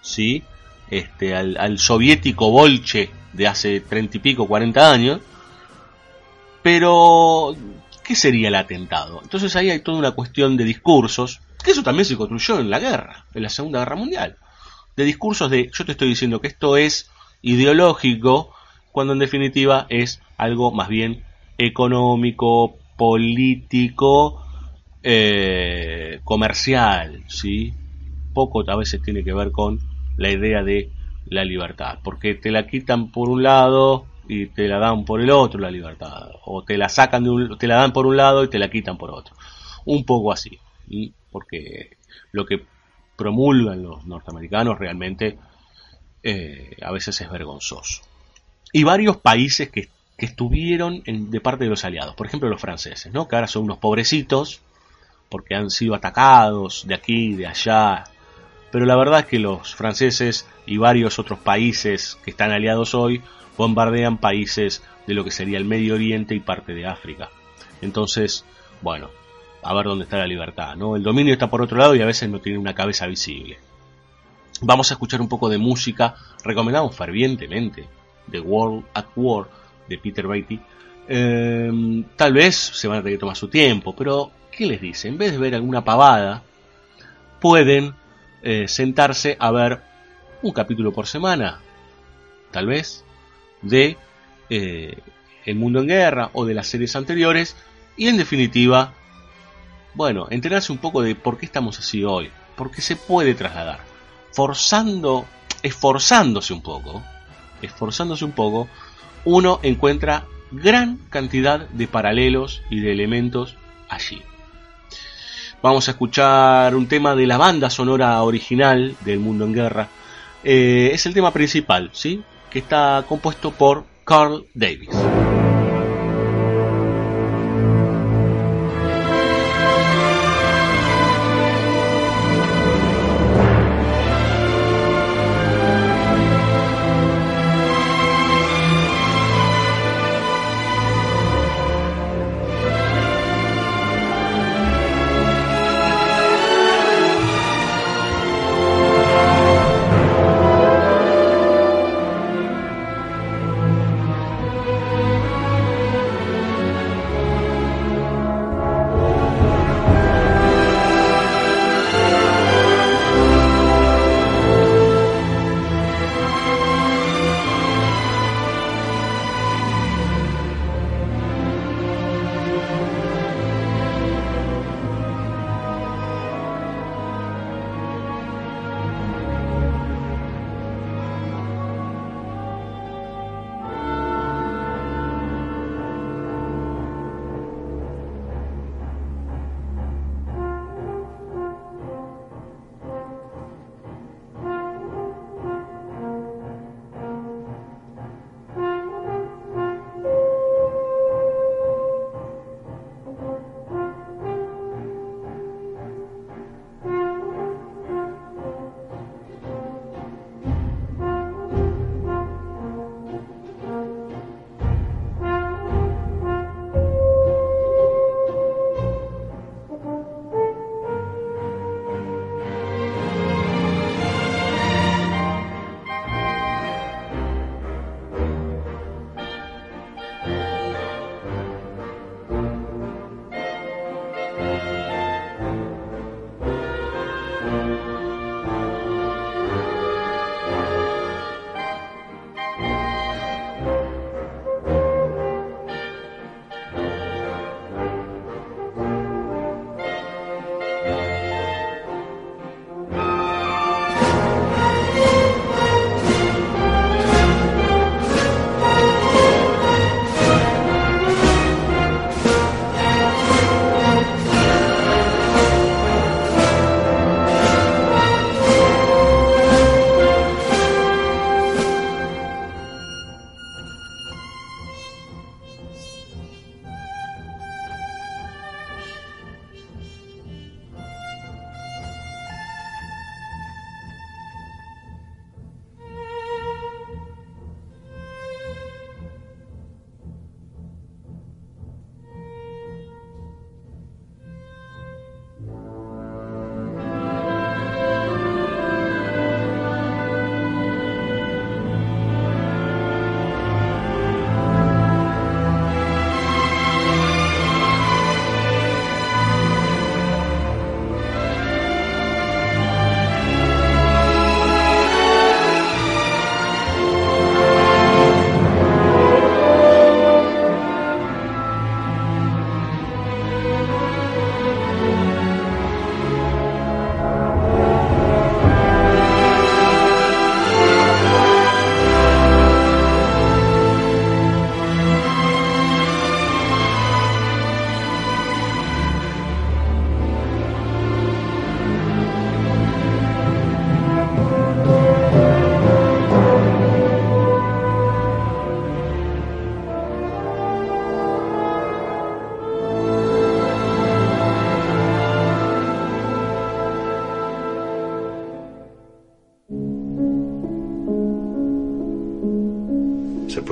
¿sí? Este, al, al, soviético Bolche de hace treinta y pico, cuarenta años. Pero, ¿qué sería el atentado? Entonces ahí hay toda una cuestión de discursos, que eso también se construyó en la guerra, en la Segunda Guerra Mundial. De discursos de, yo te estoy diciendo que esto es ideológico, cuando en definitiva es algo más bien económico, político, eh, comercial, ¿sí? Poco a veces tiene que ver con la idea de la libertad, porque te la quitan por un lado y te la dan por el otro la libertad, o te la sacan de un, te la dan por un lado y te la quitan por otro, un poco así, ¿sí? porque lo que promulgan los norteamericanos realmente eh, a veces es vergonzoso. Y varios países que, que estuvieron en, de parte de los aliados, por ejemplo los franceses, ¿no? que ahora son unos pobrecitos porque han sido atacados de aquí, de allá. Pero la verdad es que los franceses y varios otros países que están aliados hoy bombardean países de lo que sería el Medio Oriente y parte de África. Entonces, bueno, a ver dónde está la libertad, ¿no? El dominio está por otro lado y a veces no tiene una cabeza visible. Vamos a escuchar un poco de música, recomendamos fervientemente The World at War de Peter Beatty. Eh, tal vez se van a tener que tomar su tiempo, pero ¿qué les dice? En vez de ver alguna pavada, pueden eh, sentarse a ver un capítulo por semana, tal vez, de eh, El Mundo en Guerra o de las series anteriores, y en definitiva, bueno, enterarse un poco de por qué estamos así hoy, porque se puede trasladar, forzando, esforzándose un poco, esforzándose un poco, uno encuentra gran cantidad de paralelos y de elementos allí. Vamos a escuchar un tema de la banda sonora original del Mundo en Guerra. Eh, es el tema principal, ¿sí? Que está compuesto por Carl Davis.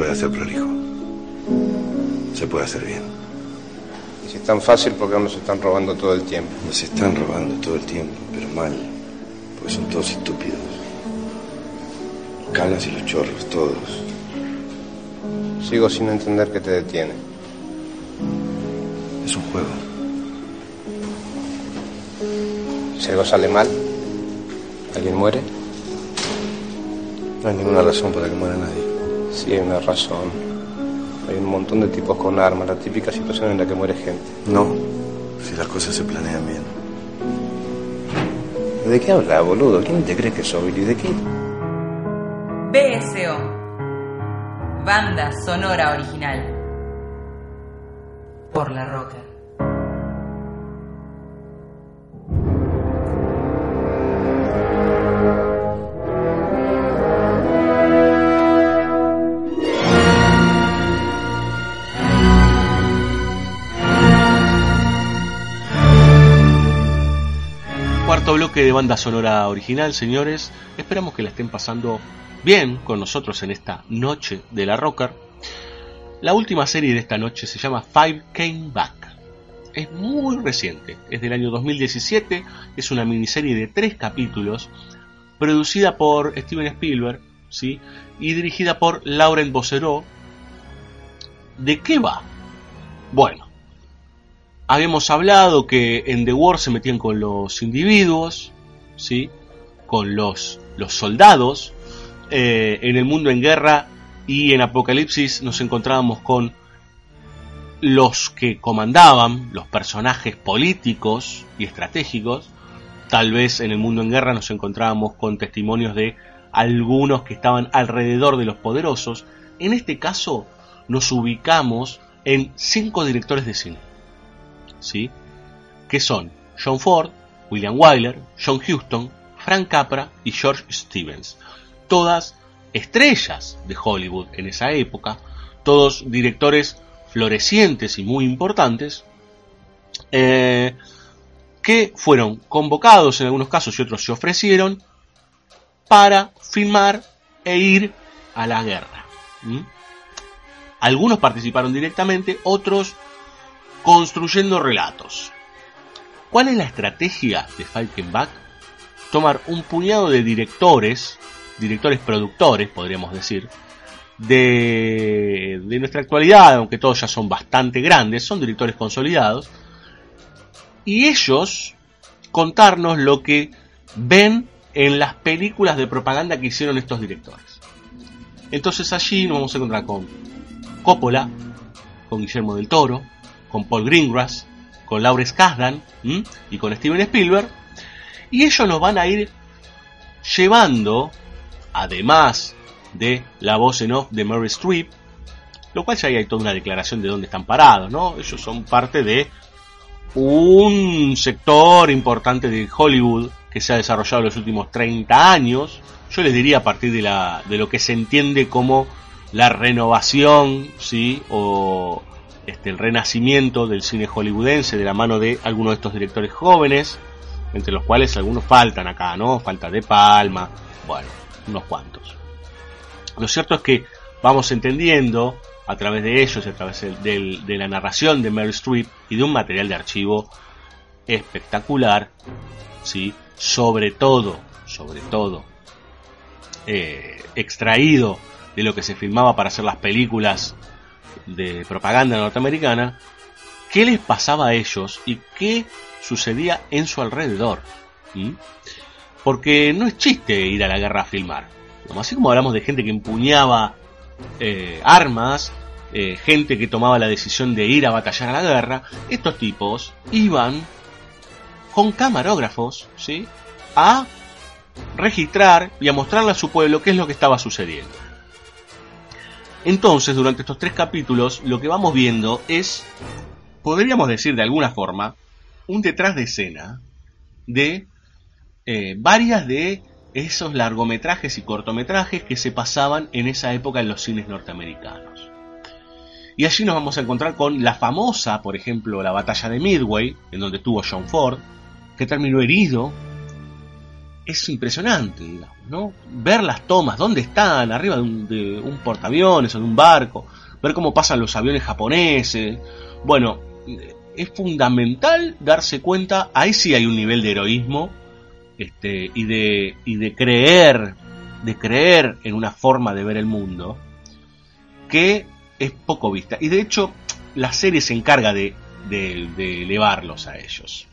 Puede hacer prolijo. Se puede hacer bien. Y si es tan fácil, ¿por qué nos están robando todo el tiempo? Nos están robando todo el tiempo, pero mal. Porque son todos estúpidos. Los canas y los chorros, todos. Sigo sin entender qué te detiene. Es un juego. Si algo sale mal, ¿alguien muere? No hay ninguna razón para que muera nadie. Sí, hay una razón. Hay un montón de tipos con armas, la típica situación en la que muere gente. No, si las cosas se planean bien. ¿De qué habla, boludo? ¿Quién te cree que soy? ¿Y de qué? BSO. Banda sonora original. Por la roca. De banda sonora original, señores. Esperamos que la estén pasando bien con nosotros en esta noche de la Rocker. La última serie de esta noche se llama Five Came Back. Es muy reciente, es del año 2017, es una miniserie de tres capítulos, producida por Steven Spielberg ¿sí? y dirigida por Laurent Bossereau. ¿De qué va? Bueno, habíamos hablado que en The War se metían con los individuos, ¿sí? con los, los soldados. Eh, en el mundo en guerra y en Apocalipsis nos encontrábamos con los que comandaban, los personajes políticos y estratégicos. Tal vez en el mundo en guerra nos encontrábamos con testimonios de algunos que estaban alrededor de los poderosos. En este caso nos ubicamos en cinco directores de cine. ¿Sí? que son John Ford, William Wyler, John Huston, Frank Capra y George Stevens. Todas estrellas de Hollywood en esa época, todos directores florecientes y muy importantes, eh, que fueron convocados en algunos casos y otros se ofrecieron para filmar e ir a la guerra. Algunos participaron directamente, otros construyendo relatos. ¿Cuál es la estrategia de Falkenbach? Tomar un puñado de directores, directores productores, podríamos decir, de, de nuestra actualidad, aunque todos ya son bastante grandes, son directores consolidados, y ellos contarnos lo que ven en las películas de propaganda que hicieron estos directores. Entonces allí nos vamos a encontrar con Coppola, con Guillermo del Toro, con Paul Greengrass, con Lawrence Kasdan y con Steven Spielberg. Y ellos nos van a ir llevando, además de la voz en off de Mary Streep, lo cual ya hay toda una declaración de dónde están parados, ¿no? Ellos son parte de un sector importante de Hollywood que se ha desarrollado en los últimos 30 años. Yo les diría a partir de, la, de lo que se entiende como la renovación, ¿sí? O este, el renacimiento del cine hollywoodense de la mano de algunos de estos directores jóvenes, entre los cuales algunos faltan acá, ¿no? Falta De Palma, bueno, unos cuantos. Lo cierto es que vamos entendiendo a través de ellos, a través de, la narración de Mary Streep y de un material de archivo espectacular, ¿sí? sobre todo, sobre todo, eh, extraído de lo que se filmaba para hacer las películas de propaganda norteamericana, qué les pasaba a ellos y qué sucedía en su alrededor. ¿Mm? Porque no es chiste ir a la guerra a filmar. Así como hablamos de gente que empuñaba eh, armas, eh, gente que tomaba la decisión de ir a batallar a la guerra, estos tipos iban con camarógrafos, ¿sí? A registrar y a mostrarle a su pueblo qué es lo que estaba sucediendo. Entonces, durante estos tres capítulos, lo que vamos viendo es, podríamos decir de alguna forma, un detrás de escena de eh, varias de esos largometrajes y cortometrajes que se pasaban en esa época en los cines norteamericanos. Y allí nos vamos a encontrar con la famosa, por ejemplo, la batalla de Midway, en donde estuvo John Ford, que terminó herido es impresionante, digamos, ¿no? Ver las tomas, dónde están, arriba de un, de un portaaviones o de un barco, ver cómo pasan los aviones japoneses. Bueno, es fundamental darse cuenta, ahí sí hay un nivel de heroísmo este, y, de, y de creer, de creer en una forma de ver el mundo que es poco vista. Y de hecho, la serie se encarga de, de, de elevarlos a ellos.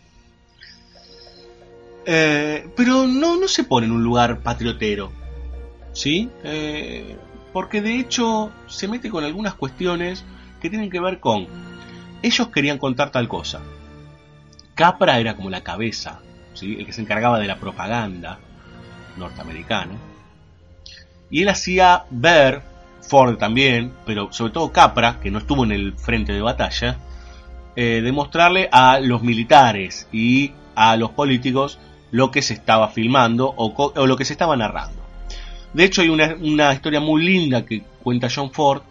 Eh, pero no, no se pone en un lugar patriotero. ¿Sí? Eh, porque de hecho se mete con algunas cuestiones que tienen que ver con... Ellos querían contar tal cosa. Capra era como la cabeza, ¿sí? el que se encargaba de la propaganda norteamericana. Y él hacía ver, Ford también, pero sobre todo Capra, que no estuvo en el frente de batalla, eh, demostrarle a los militares y a los políticos lo que se estaba filmando o, lo que se estaba narrando. De hecho, hay una, una, historia muy linda que cuenta John Ford,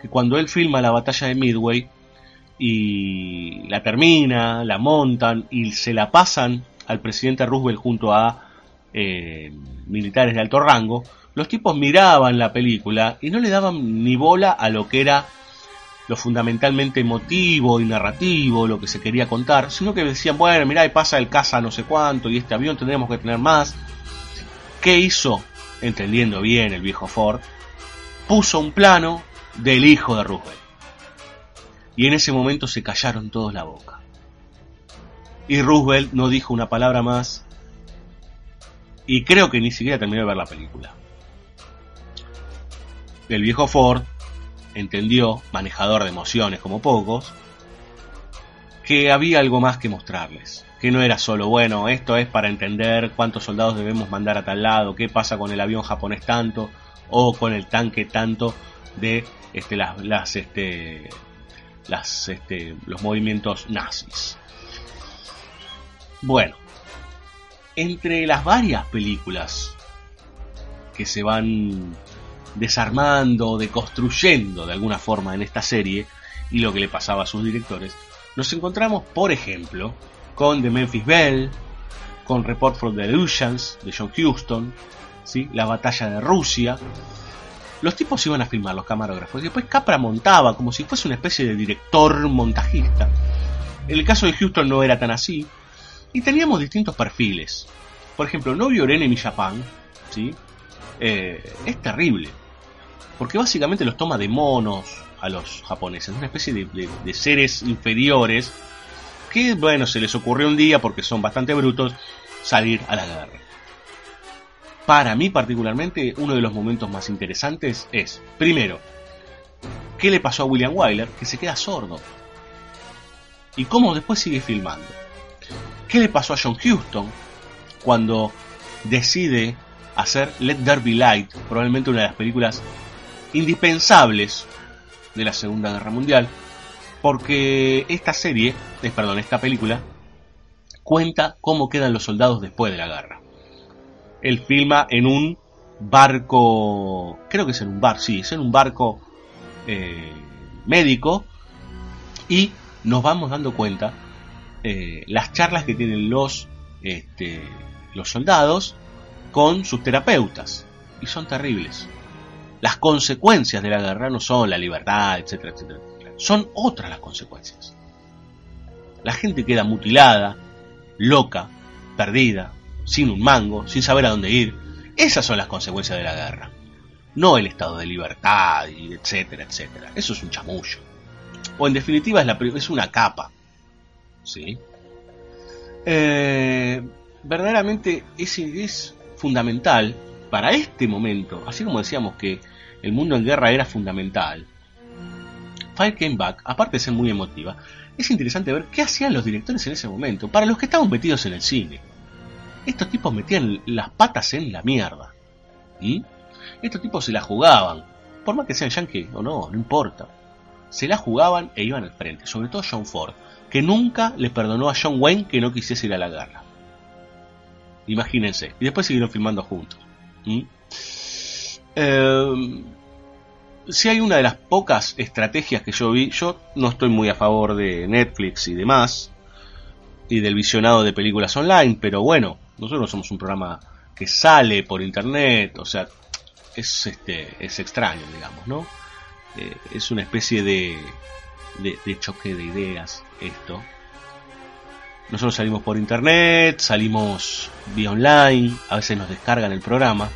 que cuando él filma la batalla de Midway y la termina, la montan y se la pasan al presidente Roosevelt junto a eh, militares de alto rango, los tipos miraban la película y no le daban ni bola a lo que era lo fundamentalmente emotivo y narrativo, lo que se quería contar, sino que decían, bueno, mirá, pasa el caza no sé cuánto, y este avión tendremos que tener más. ¿Qué hizo? Entendiendo bien el viejo Ford, puso un plano del hijo de Roosevelt. Y en ese momento se callaron todos la boca. Y Roosevelt no dijo una palabra más. Y creo que ni siquiera terminó de ver la película. El viejo Ford entendió, manejador de emociones como pocos, que había algo más que mostrarles. Que no era solo, bueno, esto es para entender cuántos soldados debemos mandar a tal lado, qué pasa con el avión japonés tanto, o con el tanque tanto de este, las, este, las, este, los movimientos nazis. Bueno, entre las varias películas que se van desarmando, deconstruyendo de alguna forma en esta serie y lo que le pasaba a sus directores, nos encontramos, por ejemplo, con The Memphis Bell, con Report from the Illusions de John Huston, ¿sí? la batalla de Rusia. Los tipos iban a filmar, los camarógrafos, y después Capra montaba como si fuese una especie de director montajista. En el caso de Houston no era tan así, y teníamos distintos perfiles. Por ejemplo, Novio Enemy Japan, ¿sí? Eh, es terrible porque básicamente los toma de monos a los japoneses, una especie de, seres inferiores que, bueno, se les ocurrió un día, porque son bastante brutos, salir a la guerra. Para mí particularmente, uno de los momentos más interesantes es, primero, ¿qué le pasó a William Wyler? Que se queda sordo. Y cómo después sigue filmando. ¿Qué le pasó a John Huston cuando decide hacer Let There Be Light, probablemente una de las películas indispensables de la Segunda Guerra Mundial, porque esta serie, perdón, esta película, cuenta cómo quedan los soldados después de la guerra. Él filma en un barco, creo que es en un bar, sí, es en un barco eh, médico, y nos vamos dando cuenta eh, las charlas que tienen los, este, los soldados con sus terapeutas, y son terribles las consecuencias de la guerra no son la libertad, etcétera, etcétera. Son otras las consecuencias. La gente queda mutilada, loca, perdida, sin un mango, sin saber a dónde ir. Esas son las consecuencias de la guerra. No el estado de libertad, etcétera, etcétera. Eso es un chamullo. O en definitiva es, la, es una capa. ¿Sí? Eh, verdaderamente es, es fundamental para este momento, así como decíamos que el mundo en guerra era fundamental, Fire Came Back, aparte de ser muy emotiva, es interesante ver qué hacían los directores en ese momento, para los que estaban metidos en el cine. Estos tipos metían las patas en la mierda. Estos tipos se la jugaban, por más que sean yankee o no, no importa. Se la jugaban e iban al frente, sobre todo John Ford, que nunca le perdonó a John Wayne que no quisiese ir a la guerra. Imagínense, y después siguieron filmando juntos. Eh, si hay una de las pocas estrategias que yo vi, yo no estoy muy a favor de Netflix y demás, y del visionado de películas online, pero bueno, nosotros somos un programa que sale por internet, o sea, es este es extraño, digamos, ¿no? Eh, es una especie de, de, de choque de ideas esto. Nosotros salimos por internet, salimos vía online, a veces nos descargan el programa.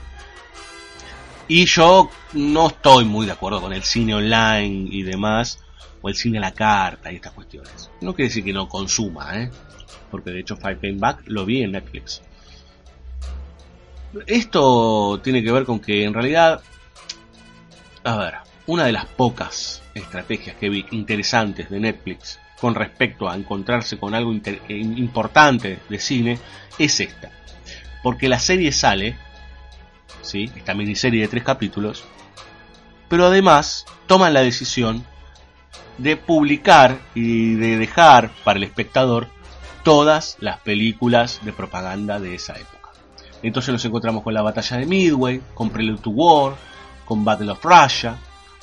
Y yo no estoy muy de acuerdo con el cine online y demás, o el cine a la carta y estas cuestiones. No quiere decir que no consuma, ¿eh? porque de hecho Five Came Back lo vi en Netflix. Esto tiene que ver con que en realidad, a ver, una de las pocas estrategias que vi interesantes de Netflix con respecto a encontrarse con algo eh, importante de cine es esta. Porque la serie sale, ¿sí? esta miniserie de tres capítulos, pero además toman la decisión de publicar y de dejar para el espectador todas las películas de propaganda de esa época. Entonces nos encontramos con la batalla de Midway, con Prelude to War, con Battle of Russia,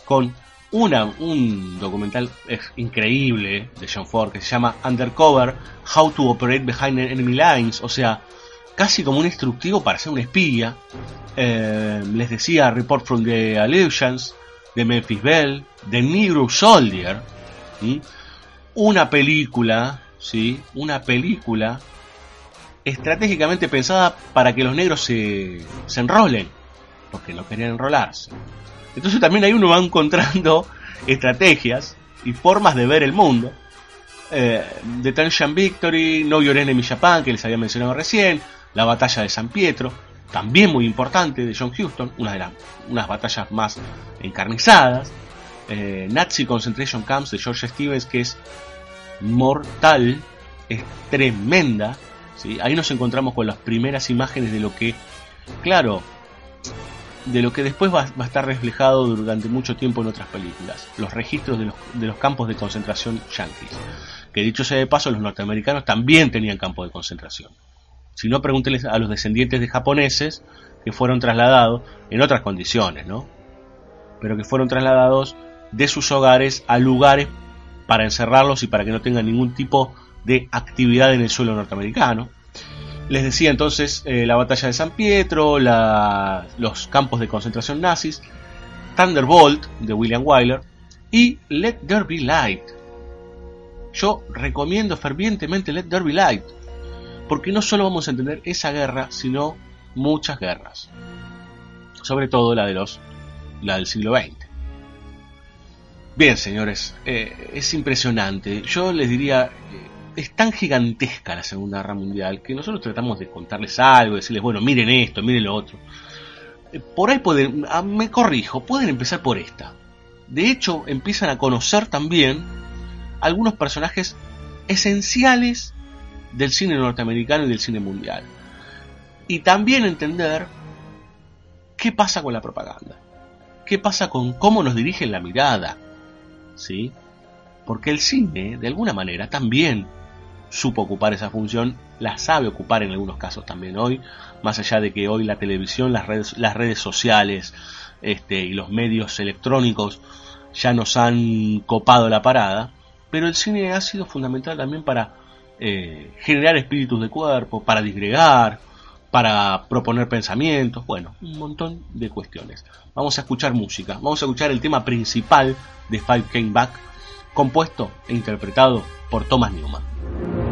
con una, un documental increíble de John Ford que se llama Undercover, How to Operate Behind Enemy Lines, o sea, casi como un instructivo para ser un espía. Eh, les decía Report from the Allegiance, de Memphis Bell, de Negro Soldier, una película, ¿sí? una película estratégicamente pensada para que los negros se, se enrolen, porque no querían enrolarse. Entonces también ahí uno va encontrando estrategias y formas de ver el mundo. Eh, The Tension Victory, No Your Enemy Japan, que les había mencionado recién, la batalla de San Pietro, también muy importante de John Huston, una de las unas batallas más encarnizadas. Eh, Nazi Concentration Camps de George Stevens, que es mortal, es tremenda. ¿sí? Ahí nos encontramos con las primeras imágenes de lo que, claro, de lo que después va, a estar reflejado durante mucho tiempo en otras películas, los registros de los, de los campos de concentración yanquis. Que dicho sea de paso, los norteamericanos también tenían campos de concentración. Si no, pregúntenles a los descendientes de japoneses que fueron trasladados en otras condiciones, ¿no? Pero que fueron trasladados de sus hogares a lugares para encerrarlos y para que no tengan ningún tipo de actividad en el suelo norteamericano. Les decía entonces eh, la batalla de San Pietro, los campos de concentración nazis, Thunderbolt de William Wyler y Let There Be Light. Yo recomiendo fervientemente Let There Be Light, porque no solo vamos a entender esa guerra, sino muchas guerras, sobre todo la de los, la del siglo XX. Bien, señores, eh, es impresionante. Yo les diría, es tan gigantesca la Segunda Guerra Mundial que nosotros tratamos de contarles algo, decirles, bueno, miren esto, miren lo otro. Eh, por ahí pueden, ah, me corrijo, pueden empezar por esta. De hecho, empiezan a conocer también algunos personajes esenciales del cine norteamericano y del cine mundial. Y también entender qué pasa con la propaganda. ¿Qué pasa con cómo nos dirigen la mirada? ¿Sí? Porque el cine, de alguna manera, también supo ocupar esa función, la sabe ocupar en algunos casos también hoy, más allá de que hoy la televisión, las redes, las redes sociales este, y los medios electrónicos ya nos han copado la parada, pero el cine ha sido fundamental también para eh, generar espíritus de cuerpo, para disgregar, para proponer pensamientos, bueno, un montón de cuestiones. Vamos a escuchar música, vamos a escuchar el tema principal de Five Came Back, compuesto e interpretado por Thomas Newman.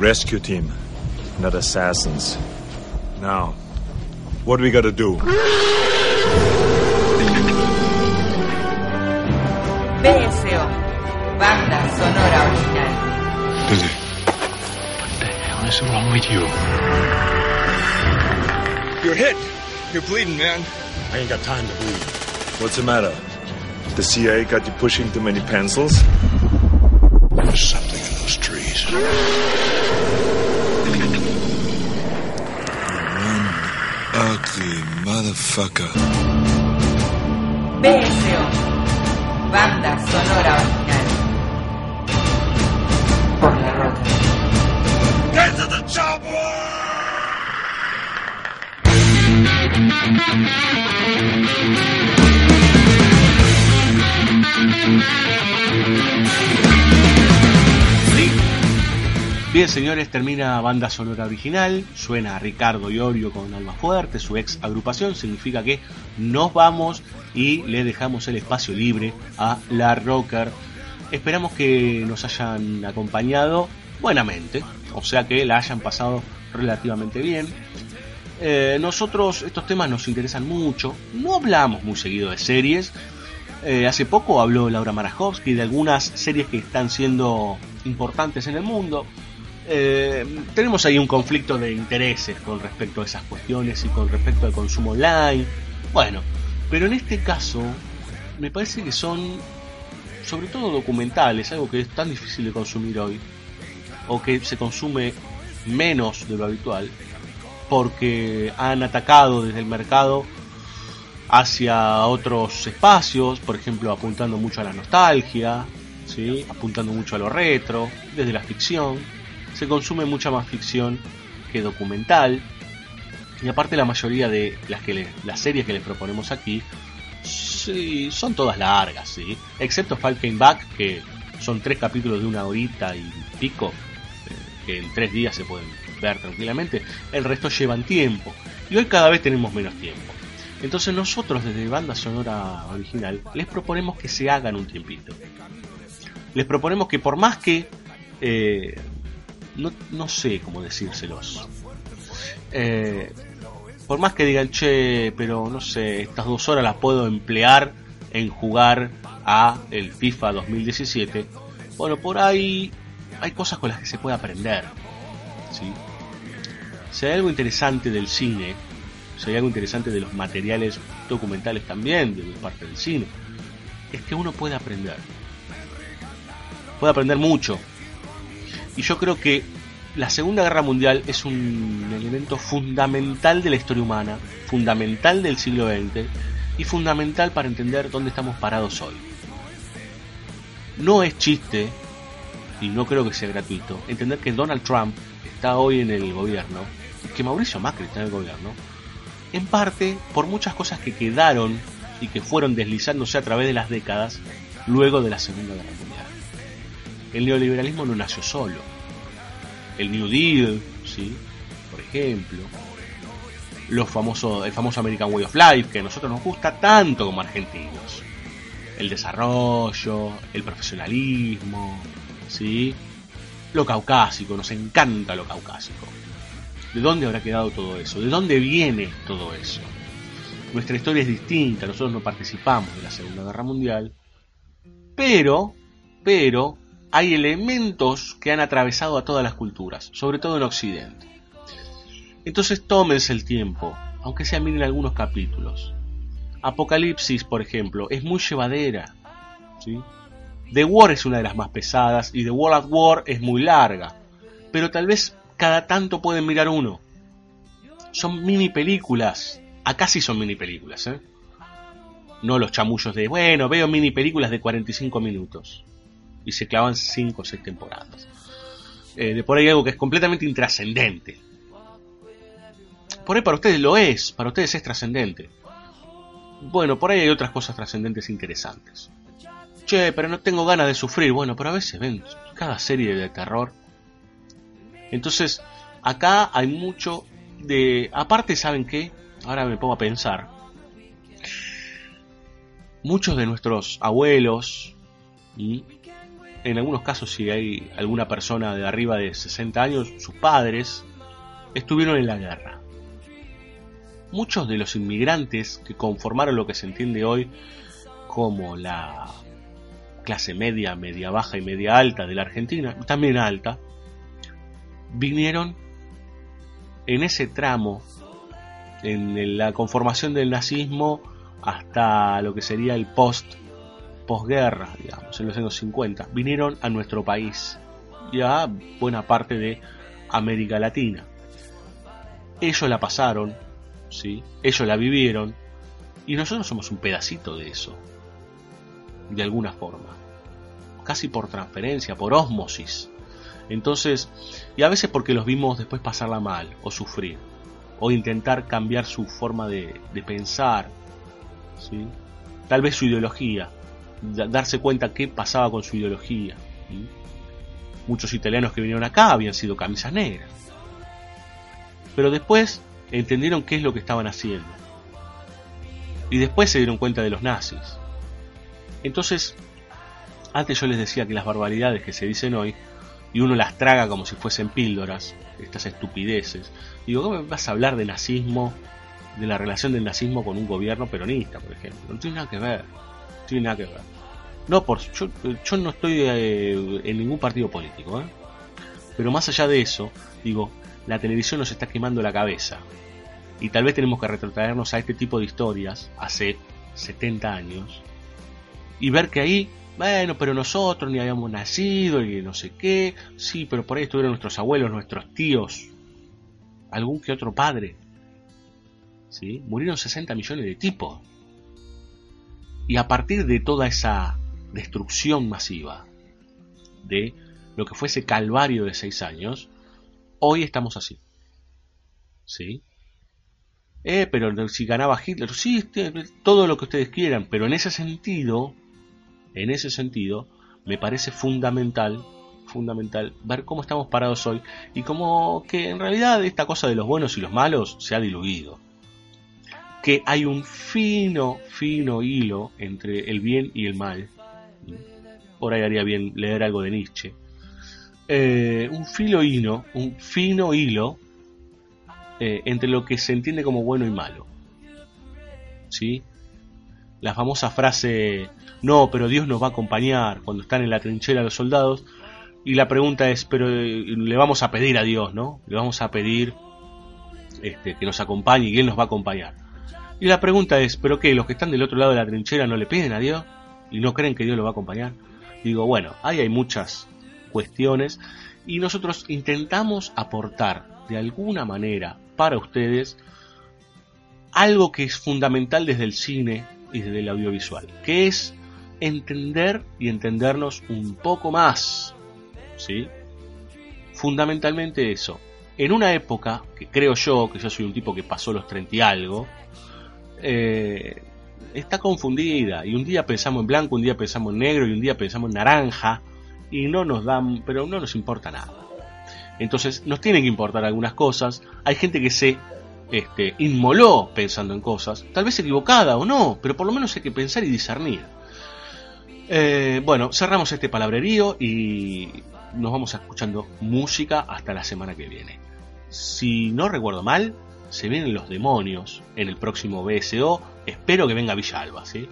Rescue team, not assassins. Now, what do we gotta do? BSO, banda sonora original. What is wrong with you? You're hit. You're bleeding, man. I ain't got time to bleed. What's the matter? The CIA got you pushing too many pencils? Motherfucker. BSO, banda sonora Bien, señores, termina banda sonora original. Suena a Ricardo Iorio con Alma Fuerte, su ex agrupación. Significa que nos vamos y le dejamos el espacio libre a la Rocker. Esperamos que nos hayan acompañado buenamente, o sea que la hayan pasado relativamente bien. Eh, nosotros estos temas nos interesan mucho, no hablamos muy seguido de series. Eh, hace poco habló Laura Marajowski de algunas series que están siendo importantes en el mundo. Eh, tenemos ahí un conflicto de intereses con respecto a esas cuestiones y con respecto al consumo online. Bueno, pero en este caso me parece que son sobre todo documentales, algo que es tan difícil de consumir hoy, o que se consume menos de lo habitual, porque han atacado desde el mercado hacia otros espacios, por ejemplo apuntando mucho a la nostalgia, ¿sí? apuntando mucho a lo retro, desde la ficción, se consume mucha más ficción que documental, y aparte la mayoría de las, que las series que les proponemos aquí son todas largas, excepto Came Back, que son tres capítulos de una horita y pico, eh, que en tres días se pueden ver tranquilamente, el resto llevan tiempo, y hoy cada vez tenemos menos tiempo. Entonces nosotros desde Banda Sonora Original les proponemos que se hagan un tiempito. Les proponemos que por más que... eh, no, no sé cómo decírselos. Eh, por más que digan, che, pero no sé, estas dos horas las puedo emplear en jugar a el FIFA 2017. Bueno, por ahí hay cosas con las que se puede aprender. ¿sí? Si hay algo interesante del cine, si hay algo interesante de los materiales documentales también, de parte del cine, es que uno puede aprender. Puede aprender mucho. Y yo creo que la Segunda Guerra Mundial es un elemento fundamental de la historia humana, fundamental del siglo XX y fundamental para entender dónde estamos parados hoy. No es chiste, y no creo que sea gratuito, entender que Donald Trump está hoy en el gobierno, que Mauricio Macri está en el gobierno, en parte por muchas cosas que quedaron y que fueron deslizándose a través de las décadas luego de la Segunda Guerra Mundial. El neoliberalismo no nació solo. El New Deal, ¿sí? por ejemplo, los famosos, el famoso American Way of Life, que a nosotros nos gusta tanto como argentinos. El desarrollo, el profesionalismo, ¿sí? lo caucásico, nos encanta lo caucásico. ¿De dónde habrá quedado todo eso? ¿De dónde viene todo eso? Nuestra historia es distinta, nosotros no participamos de la Segunda Guerra Mundial, pero, pero, hay elementos que han atravesado a todas las culturas, sobre todo en Occidente. Entonces tómense el tiempo, aunque sea miren algunos capítulos. Apocalipsis, por ejemplo, es muy llevadera. The War es una de las más pesadas y The World at War es muy larga. Pero tal vez cada tanto pueden mirar uno. Son mini películas. Acá sí son mini películas, ¿eh? No los chamullos de, bueno, veo mini películas de 45 minutos. Y se clavan 5 o 6 temporadas. Eh, de por ahí algo que es completamente intrascendente. Por ahí para ustedes lo es, para ustedes es trascendente. Bueno, por ahí hay otras cosas trascendentes interesantes. Che, pero no tengo ganas de sufrir. Bueno, pero a veces ven cada serie de terror. Entonces, acá hay mucho de... Aparte, ¿saben qué? Ahora me pongo a pensar. Muchos de nuestros abuelos, ¿y? En algunos casos si hay alguna persona de arriba de 60 años, sus padres estuvieron en la guerra. Muchos de los inmigrantes que conformaron lo que se entiende hoy como la clase media, media baja y media alta de la Argentina, también alta, vinieron en ese tramo, en la conformación del nazismo hasta lo que sería el post posguerra, digamos, en los años 50, vinieron a nuestro país y a buena parte de América Latina. Ellos la pasaron, ¿sí? ellos la vivieron y nosotros somos un pedacito de eso, de alguna forma, casi por transferencia, por osmosis. Entonces, y a veces porque los vimos después pasarla mal o sufrir, o intentar cambiar su forma de, de pensar, ¿sí? tal vez su ideología, darse cuenta qué pasaba con su ideología. Muchos italianos que vinieron acá habían sido camisas negras. Pero después entendieron qué es lo que estaban haciendo. Y después se dieron cuenta de los nazis. Entonces, antes yo les decía que las barbaridades que se dicen hoy, y uno las traga como si fuesen píldoras, estas estupideces. Digo, ¿cómo vas a hablar de nazismo, de la relación del nazismo con un gobierno peronista, por ejemplo? No tiene nada que ver tiene nada que ver. No, por, yo, yo no estoy eh, en ningún partido político, ¿eh? pero más allá de eso, digo, la televisión nos está quemando la cabeza. Y tal vez tenemos que retrotraernos a este tipo de historias hace 70 años y ver que ahí, bueno, pero nosotros ni habíamos nacido y no sé qué, sí, pero por ahí estuvieron nuestros abuelos, nuestros tíos, algún que otro padre. ¿Sí? Murieron 60 millones de tipos. Y a partir de toda esa destrucción masiva, de lo que fue ese calvario de seis años, hoy estamos así. ¿Sí? Eh, pero si ganaba Hitler, sí, este, todo lo que ustedes quieran, pero en ese sentido, en ese sentido, me parece fundamental, fundamental ver cómo estamos parados hoy y cómo que en realidad esta cosa de los buenos y los malos se ha diluido que hay un fino, fino hilo entre el bien y el mal. Por ahí haría bien leer algo de Nietzsche. Eh, un filo hilo, un fino hilo eh, entre lo que se entiende como bueno y malo. ¿Sí? La famosa frase, no, pero Dios nos va a acompañar cuando están en la trinchera los soldados. Y la pregunta es, pero eh, le vamos a pedir a Dios, ¿no? Le vamos a pedir este, que nos acompañe y Él nos va a acompañar. Y la pregunta es, ¿pero qué? ¿Los que están del otro lado de la trinchera no le piden a Dios? ¿Y no creen que Dios lo va a acompañar? Digo, bueno, ahí hay muchas cuestiones y nosotros intentamos aportar de alguna manera para ustedes algo que es fundamental desde el cine y desde el audiovisual, que es entender y entendernos un poco más, ¿sí? Fundamentalmente eso. En una época, que creo yo, que yo soy un tipo que pasó los 30 y algo, eh, está confundida y un día pensamos en blanco, un día pensamos en negro y un día pensamos en naranja y no nos dan, pero no nos importa nada. Entonces nos tienen que importar algunas cosas. Hay gente que se este, inmoló pensando en cosas, tal vez equivocada o no, pero por lo menos hay que pensar y discernir. Eh, bueno, cerramos este palabrerío y nos vamos escuchando música hasta la semana que viene. Si no recuerdo mal, se vienen los demonios en el próximo BSO. Espero que venga Villalba, ¿sí?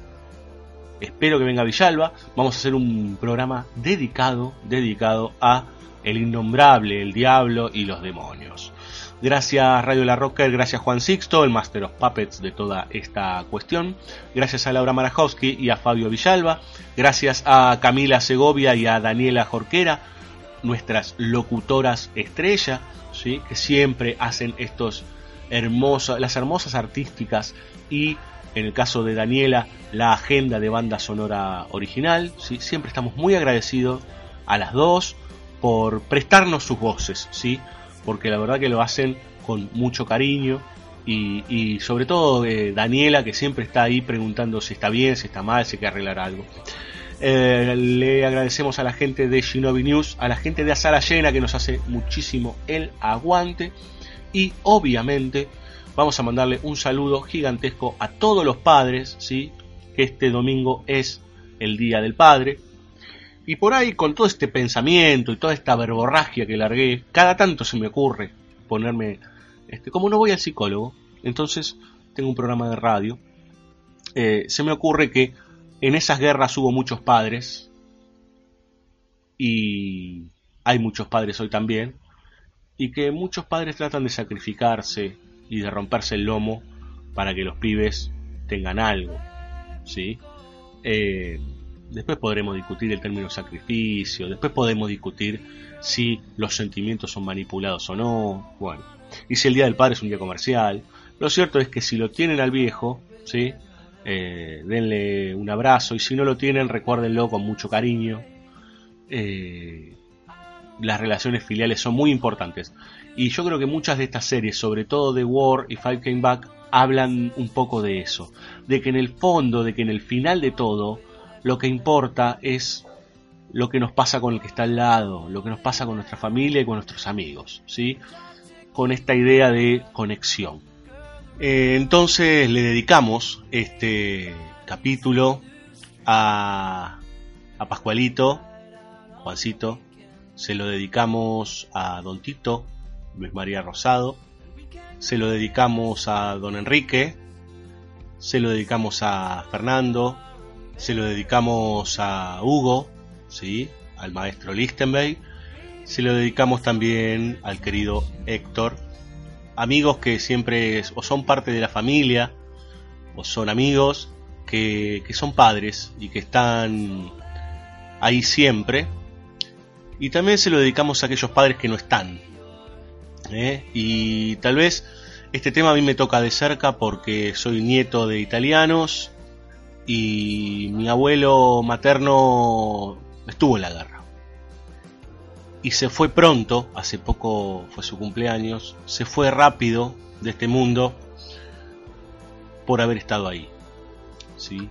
Espero que venga Villalba. Vamos a hacer un programa dedicado, dedicado a el innombrable, el diablo y los demonios. Gracias Radio La Rocker, gracias Juan Sixto, el Master of Puppets de toda esta cuestión. Gracias a Laura Marajowski y a Fabio Villalba. Gracias a Camila Segovia y a Daniela Jorquera, nuestras locutoras estrella, ¿sí? que siempre hacen estos las hermosas artísticas y en el caso de Daniela la agenda de banda sonora original. ¿sí? Siempre estamos muy agradecidos a las dos por prestarnos sus voces, ¿sí? porque la verdad que lo hacen con mucho cariño y, sobre todo eh, Daniela que siempre está ahí preguntando si está bien, si está mal, si hay que arreglar algo. Eh, le agradecemos a la gente de Shinobi News, a la gente de Azara Llena que nos hace muchísimo el aguante y obviamente vamos a mandarle un saludo gigantesco a todos los padres, ¿sí? que este domingo es el Día del Padre. Y por ahí, con todo este pensamiento y toda esta verborragia que largué, cada tanto se me ocurre ponerme, este, como no voy al psicólogo, entonces tengo un programa de radio, eh, se me ocurre que en esas guerras hubo muchos padres y hay muchos padres hoy también, y que muchos padres tratan de sacrificarse y de romperse el lomo para que los pibes tengan algo, ¿sí? Eh, después podremos discutir el término sacrificio, después podemos discutir si los sentimientos son manipulados o no, bueno, y si el Día del Padre es un día comercial. Lo cierto es que si lo tienen al viejo, ¿sí? Eh, denle un abrazo y si no lo tienen, recuérdenlo con mucho cariño. Eh, las relaciones filiales son muy importantes. Y yo creo que muchas de estas series, sobre todo The War y Five Came Back, hablan un poco de eso. De que en el fondo, de que en el final de todo, lo que importa es lo que nos pasa con el que está al lado, lo que nos pasa con nuestra familia y con nuestros amigos, ¿sí? Con esta idea de conexión. Eh, entonces le dedicamos este capítulo a, a Pascualito, Juancito, se lo dedicamos a Don Tito, Luis María Rosado, se lo dedicamos a Don Enrique, se lo dedicamos a Fernando, se lo dedicamos a Hugo, ¿sí? al maestro Lichtenberg, se lo dedicamos también al querido Héctor, amigos que siempre o son parte de la familia o son amigos que, que son padres y que están ahí siempre. Y también se lo dedicamos a aquellos padres que no están. ¿eh? Y tal vez este tema a mí me toca de cerca porque soy nieto de italianos y mi abuelo materno estuvo en la guerra. Y se fue pronto, hace poco fue su cumpleaños, se fue rápido de este mundo por haber estado ahí. ¿sí?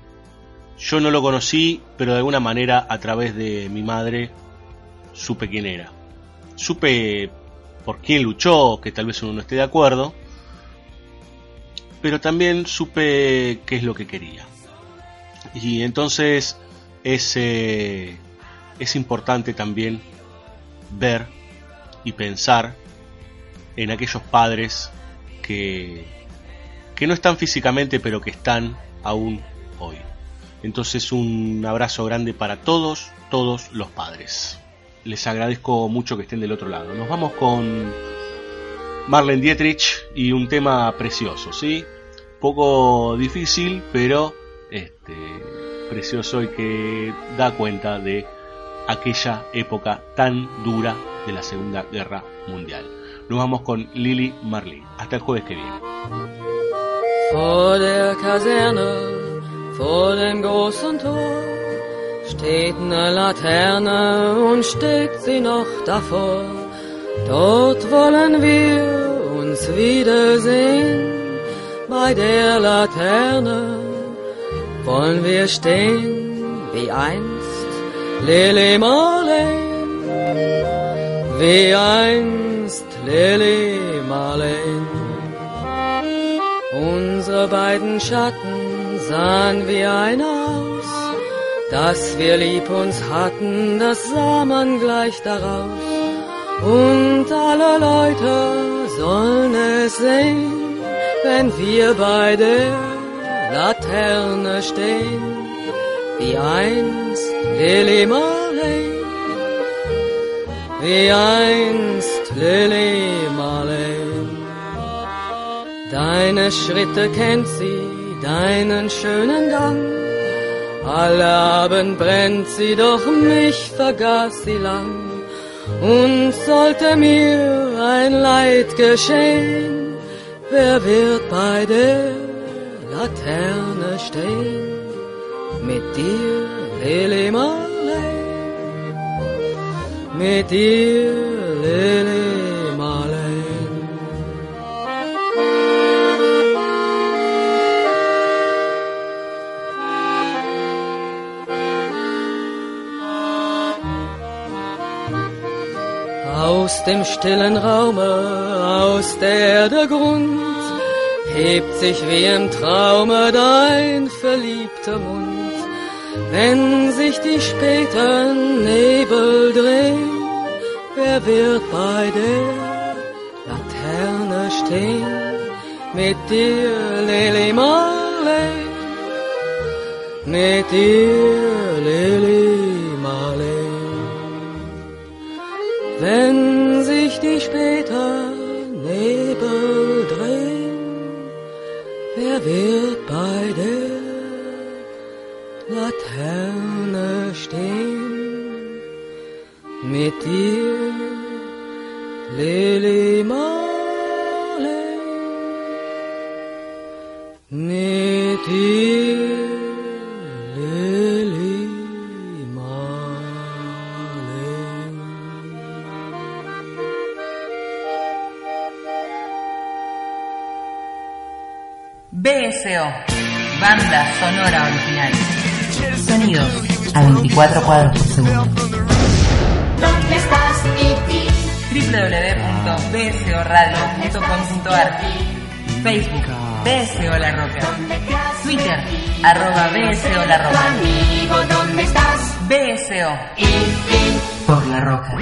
Yo no lo conocí, pero de alguna manera a través de mi madre supe quién era. Supe por quién luchó, que tal vez uno no esté de acuerdo, pero también supe qué es lo que quería. Y entonces es, eh, es importante también ver y pensar en aquellos padres que, que no están físicamente, pero que están aún hoy. Entonces un abrazo grande para todos, todos los padres. Les agradezco mucho que estén del otro lado. Nos vamos con Marlene Dietrich y un tema precioso, ¿sí? Poco difícil, pero este, precioso y que da cuenta de aquella época tan dura de la Segunda Guerra Mundial. Nos vamos con Lily Marley. Hasta el jueves que viene. Steht eine Laterne und steht sie noch davor. Dort wollen wir uns wiedersehen, bei der Laterne wollen wir stehen wie einst Lily Marlene, wie einst Lily Marlene. Unsere beiden Schatten sahen wie ein aus, dass wir lieb uns hatten, das sah man gleich daraus. Und alle Leute sollen es sehen, wenn wir bei der Laterne stehen, wie einst Lily Marley, wie einst Lily Marley. Deine Schritte kennt sie, deinen schönen Gang. Alle Abend brennt sie, doch mich vergaß sie lang. Und sollte mir ein Leid geschehen, wer wird bei der Laterne stehen? Mit dir, Lily Marley, mit dir, Lily Aus dem stillen Raume, aus der der Grund, hebt sich wie im Traume dein verliebter Mund. Wenn sich die späten Nebel drehen, wer wird bei der Laterne stehen? Mit dir, Lili Marley, mit dir, Lili Marley. Wenn sich die später Nebel drehen, wer wird bei der Laterne stehen? Mit dir, Lili Marley, mit dir, Banda sonora original. Sonidos a 24 cuadros por segundo. ¿Dónde estás, Titi? www.bsoradio.com.ar Facebook, BSO La Roca. Twitter, arroba BSO La Roca. Amigo, ¿dónde estás? BSO, por La Roca.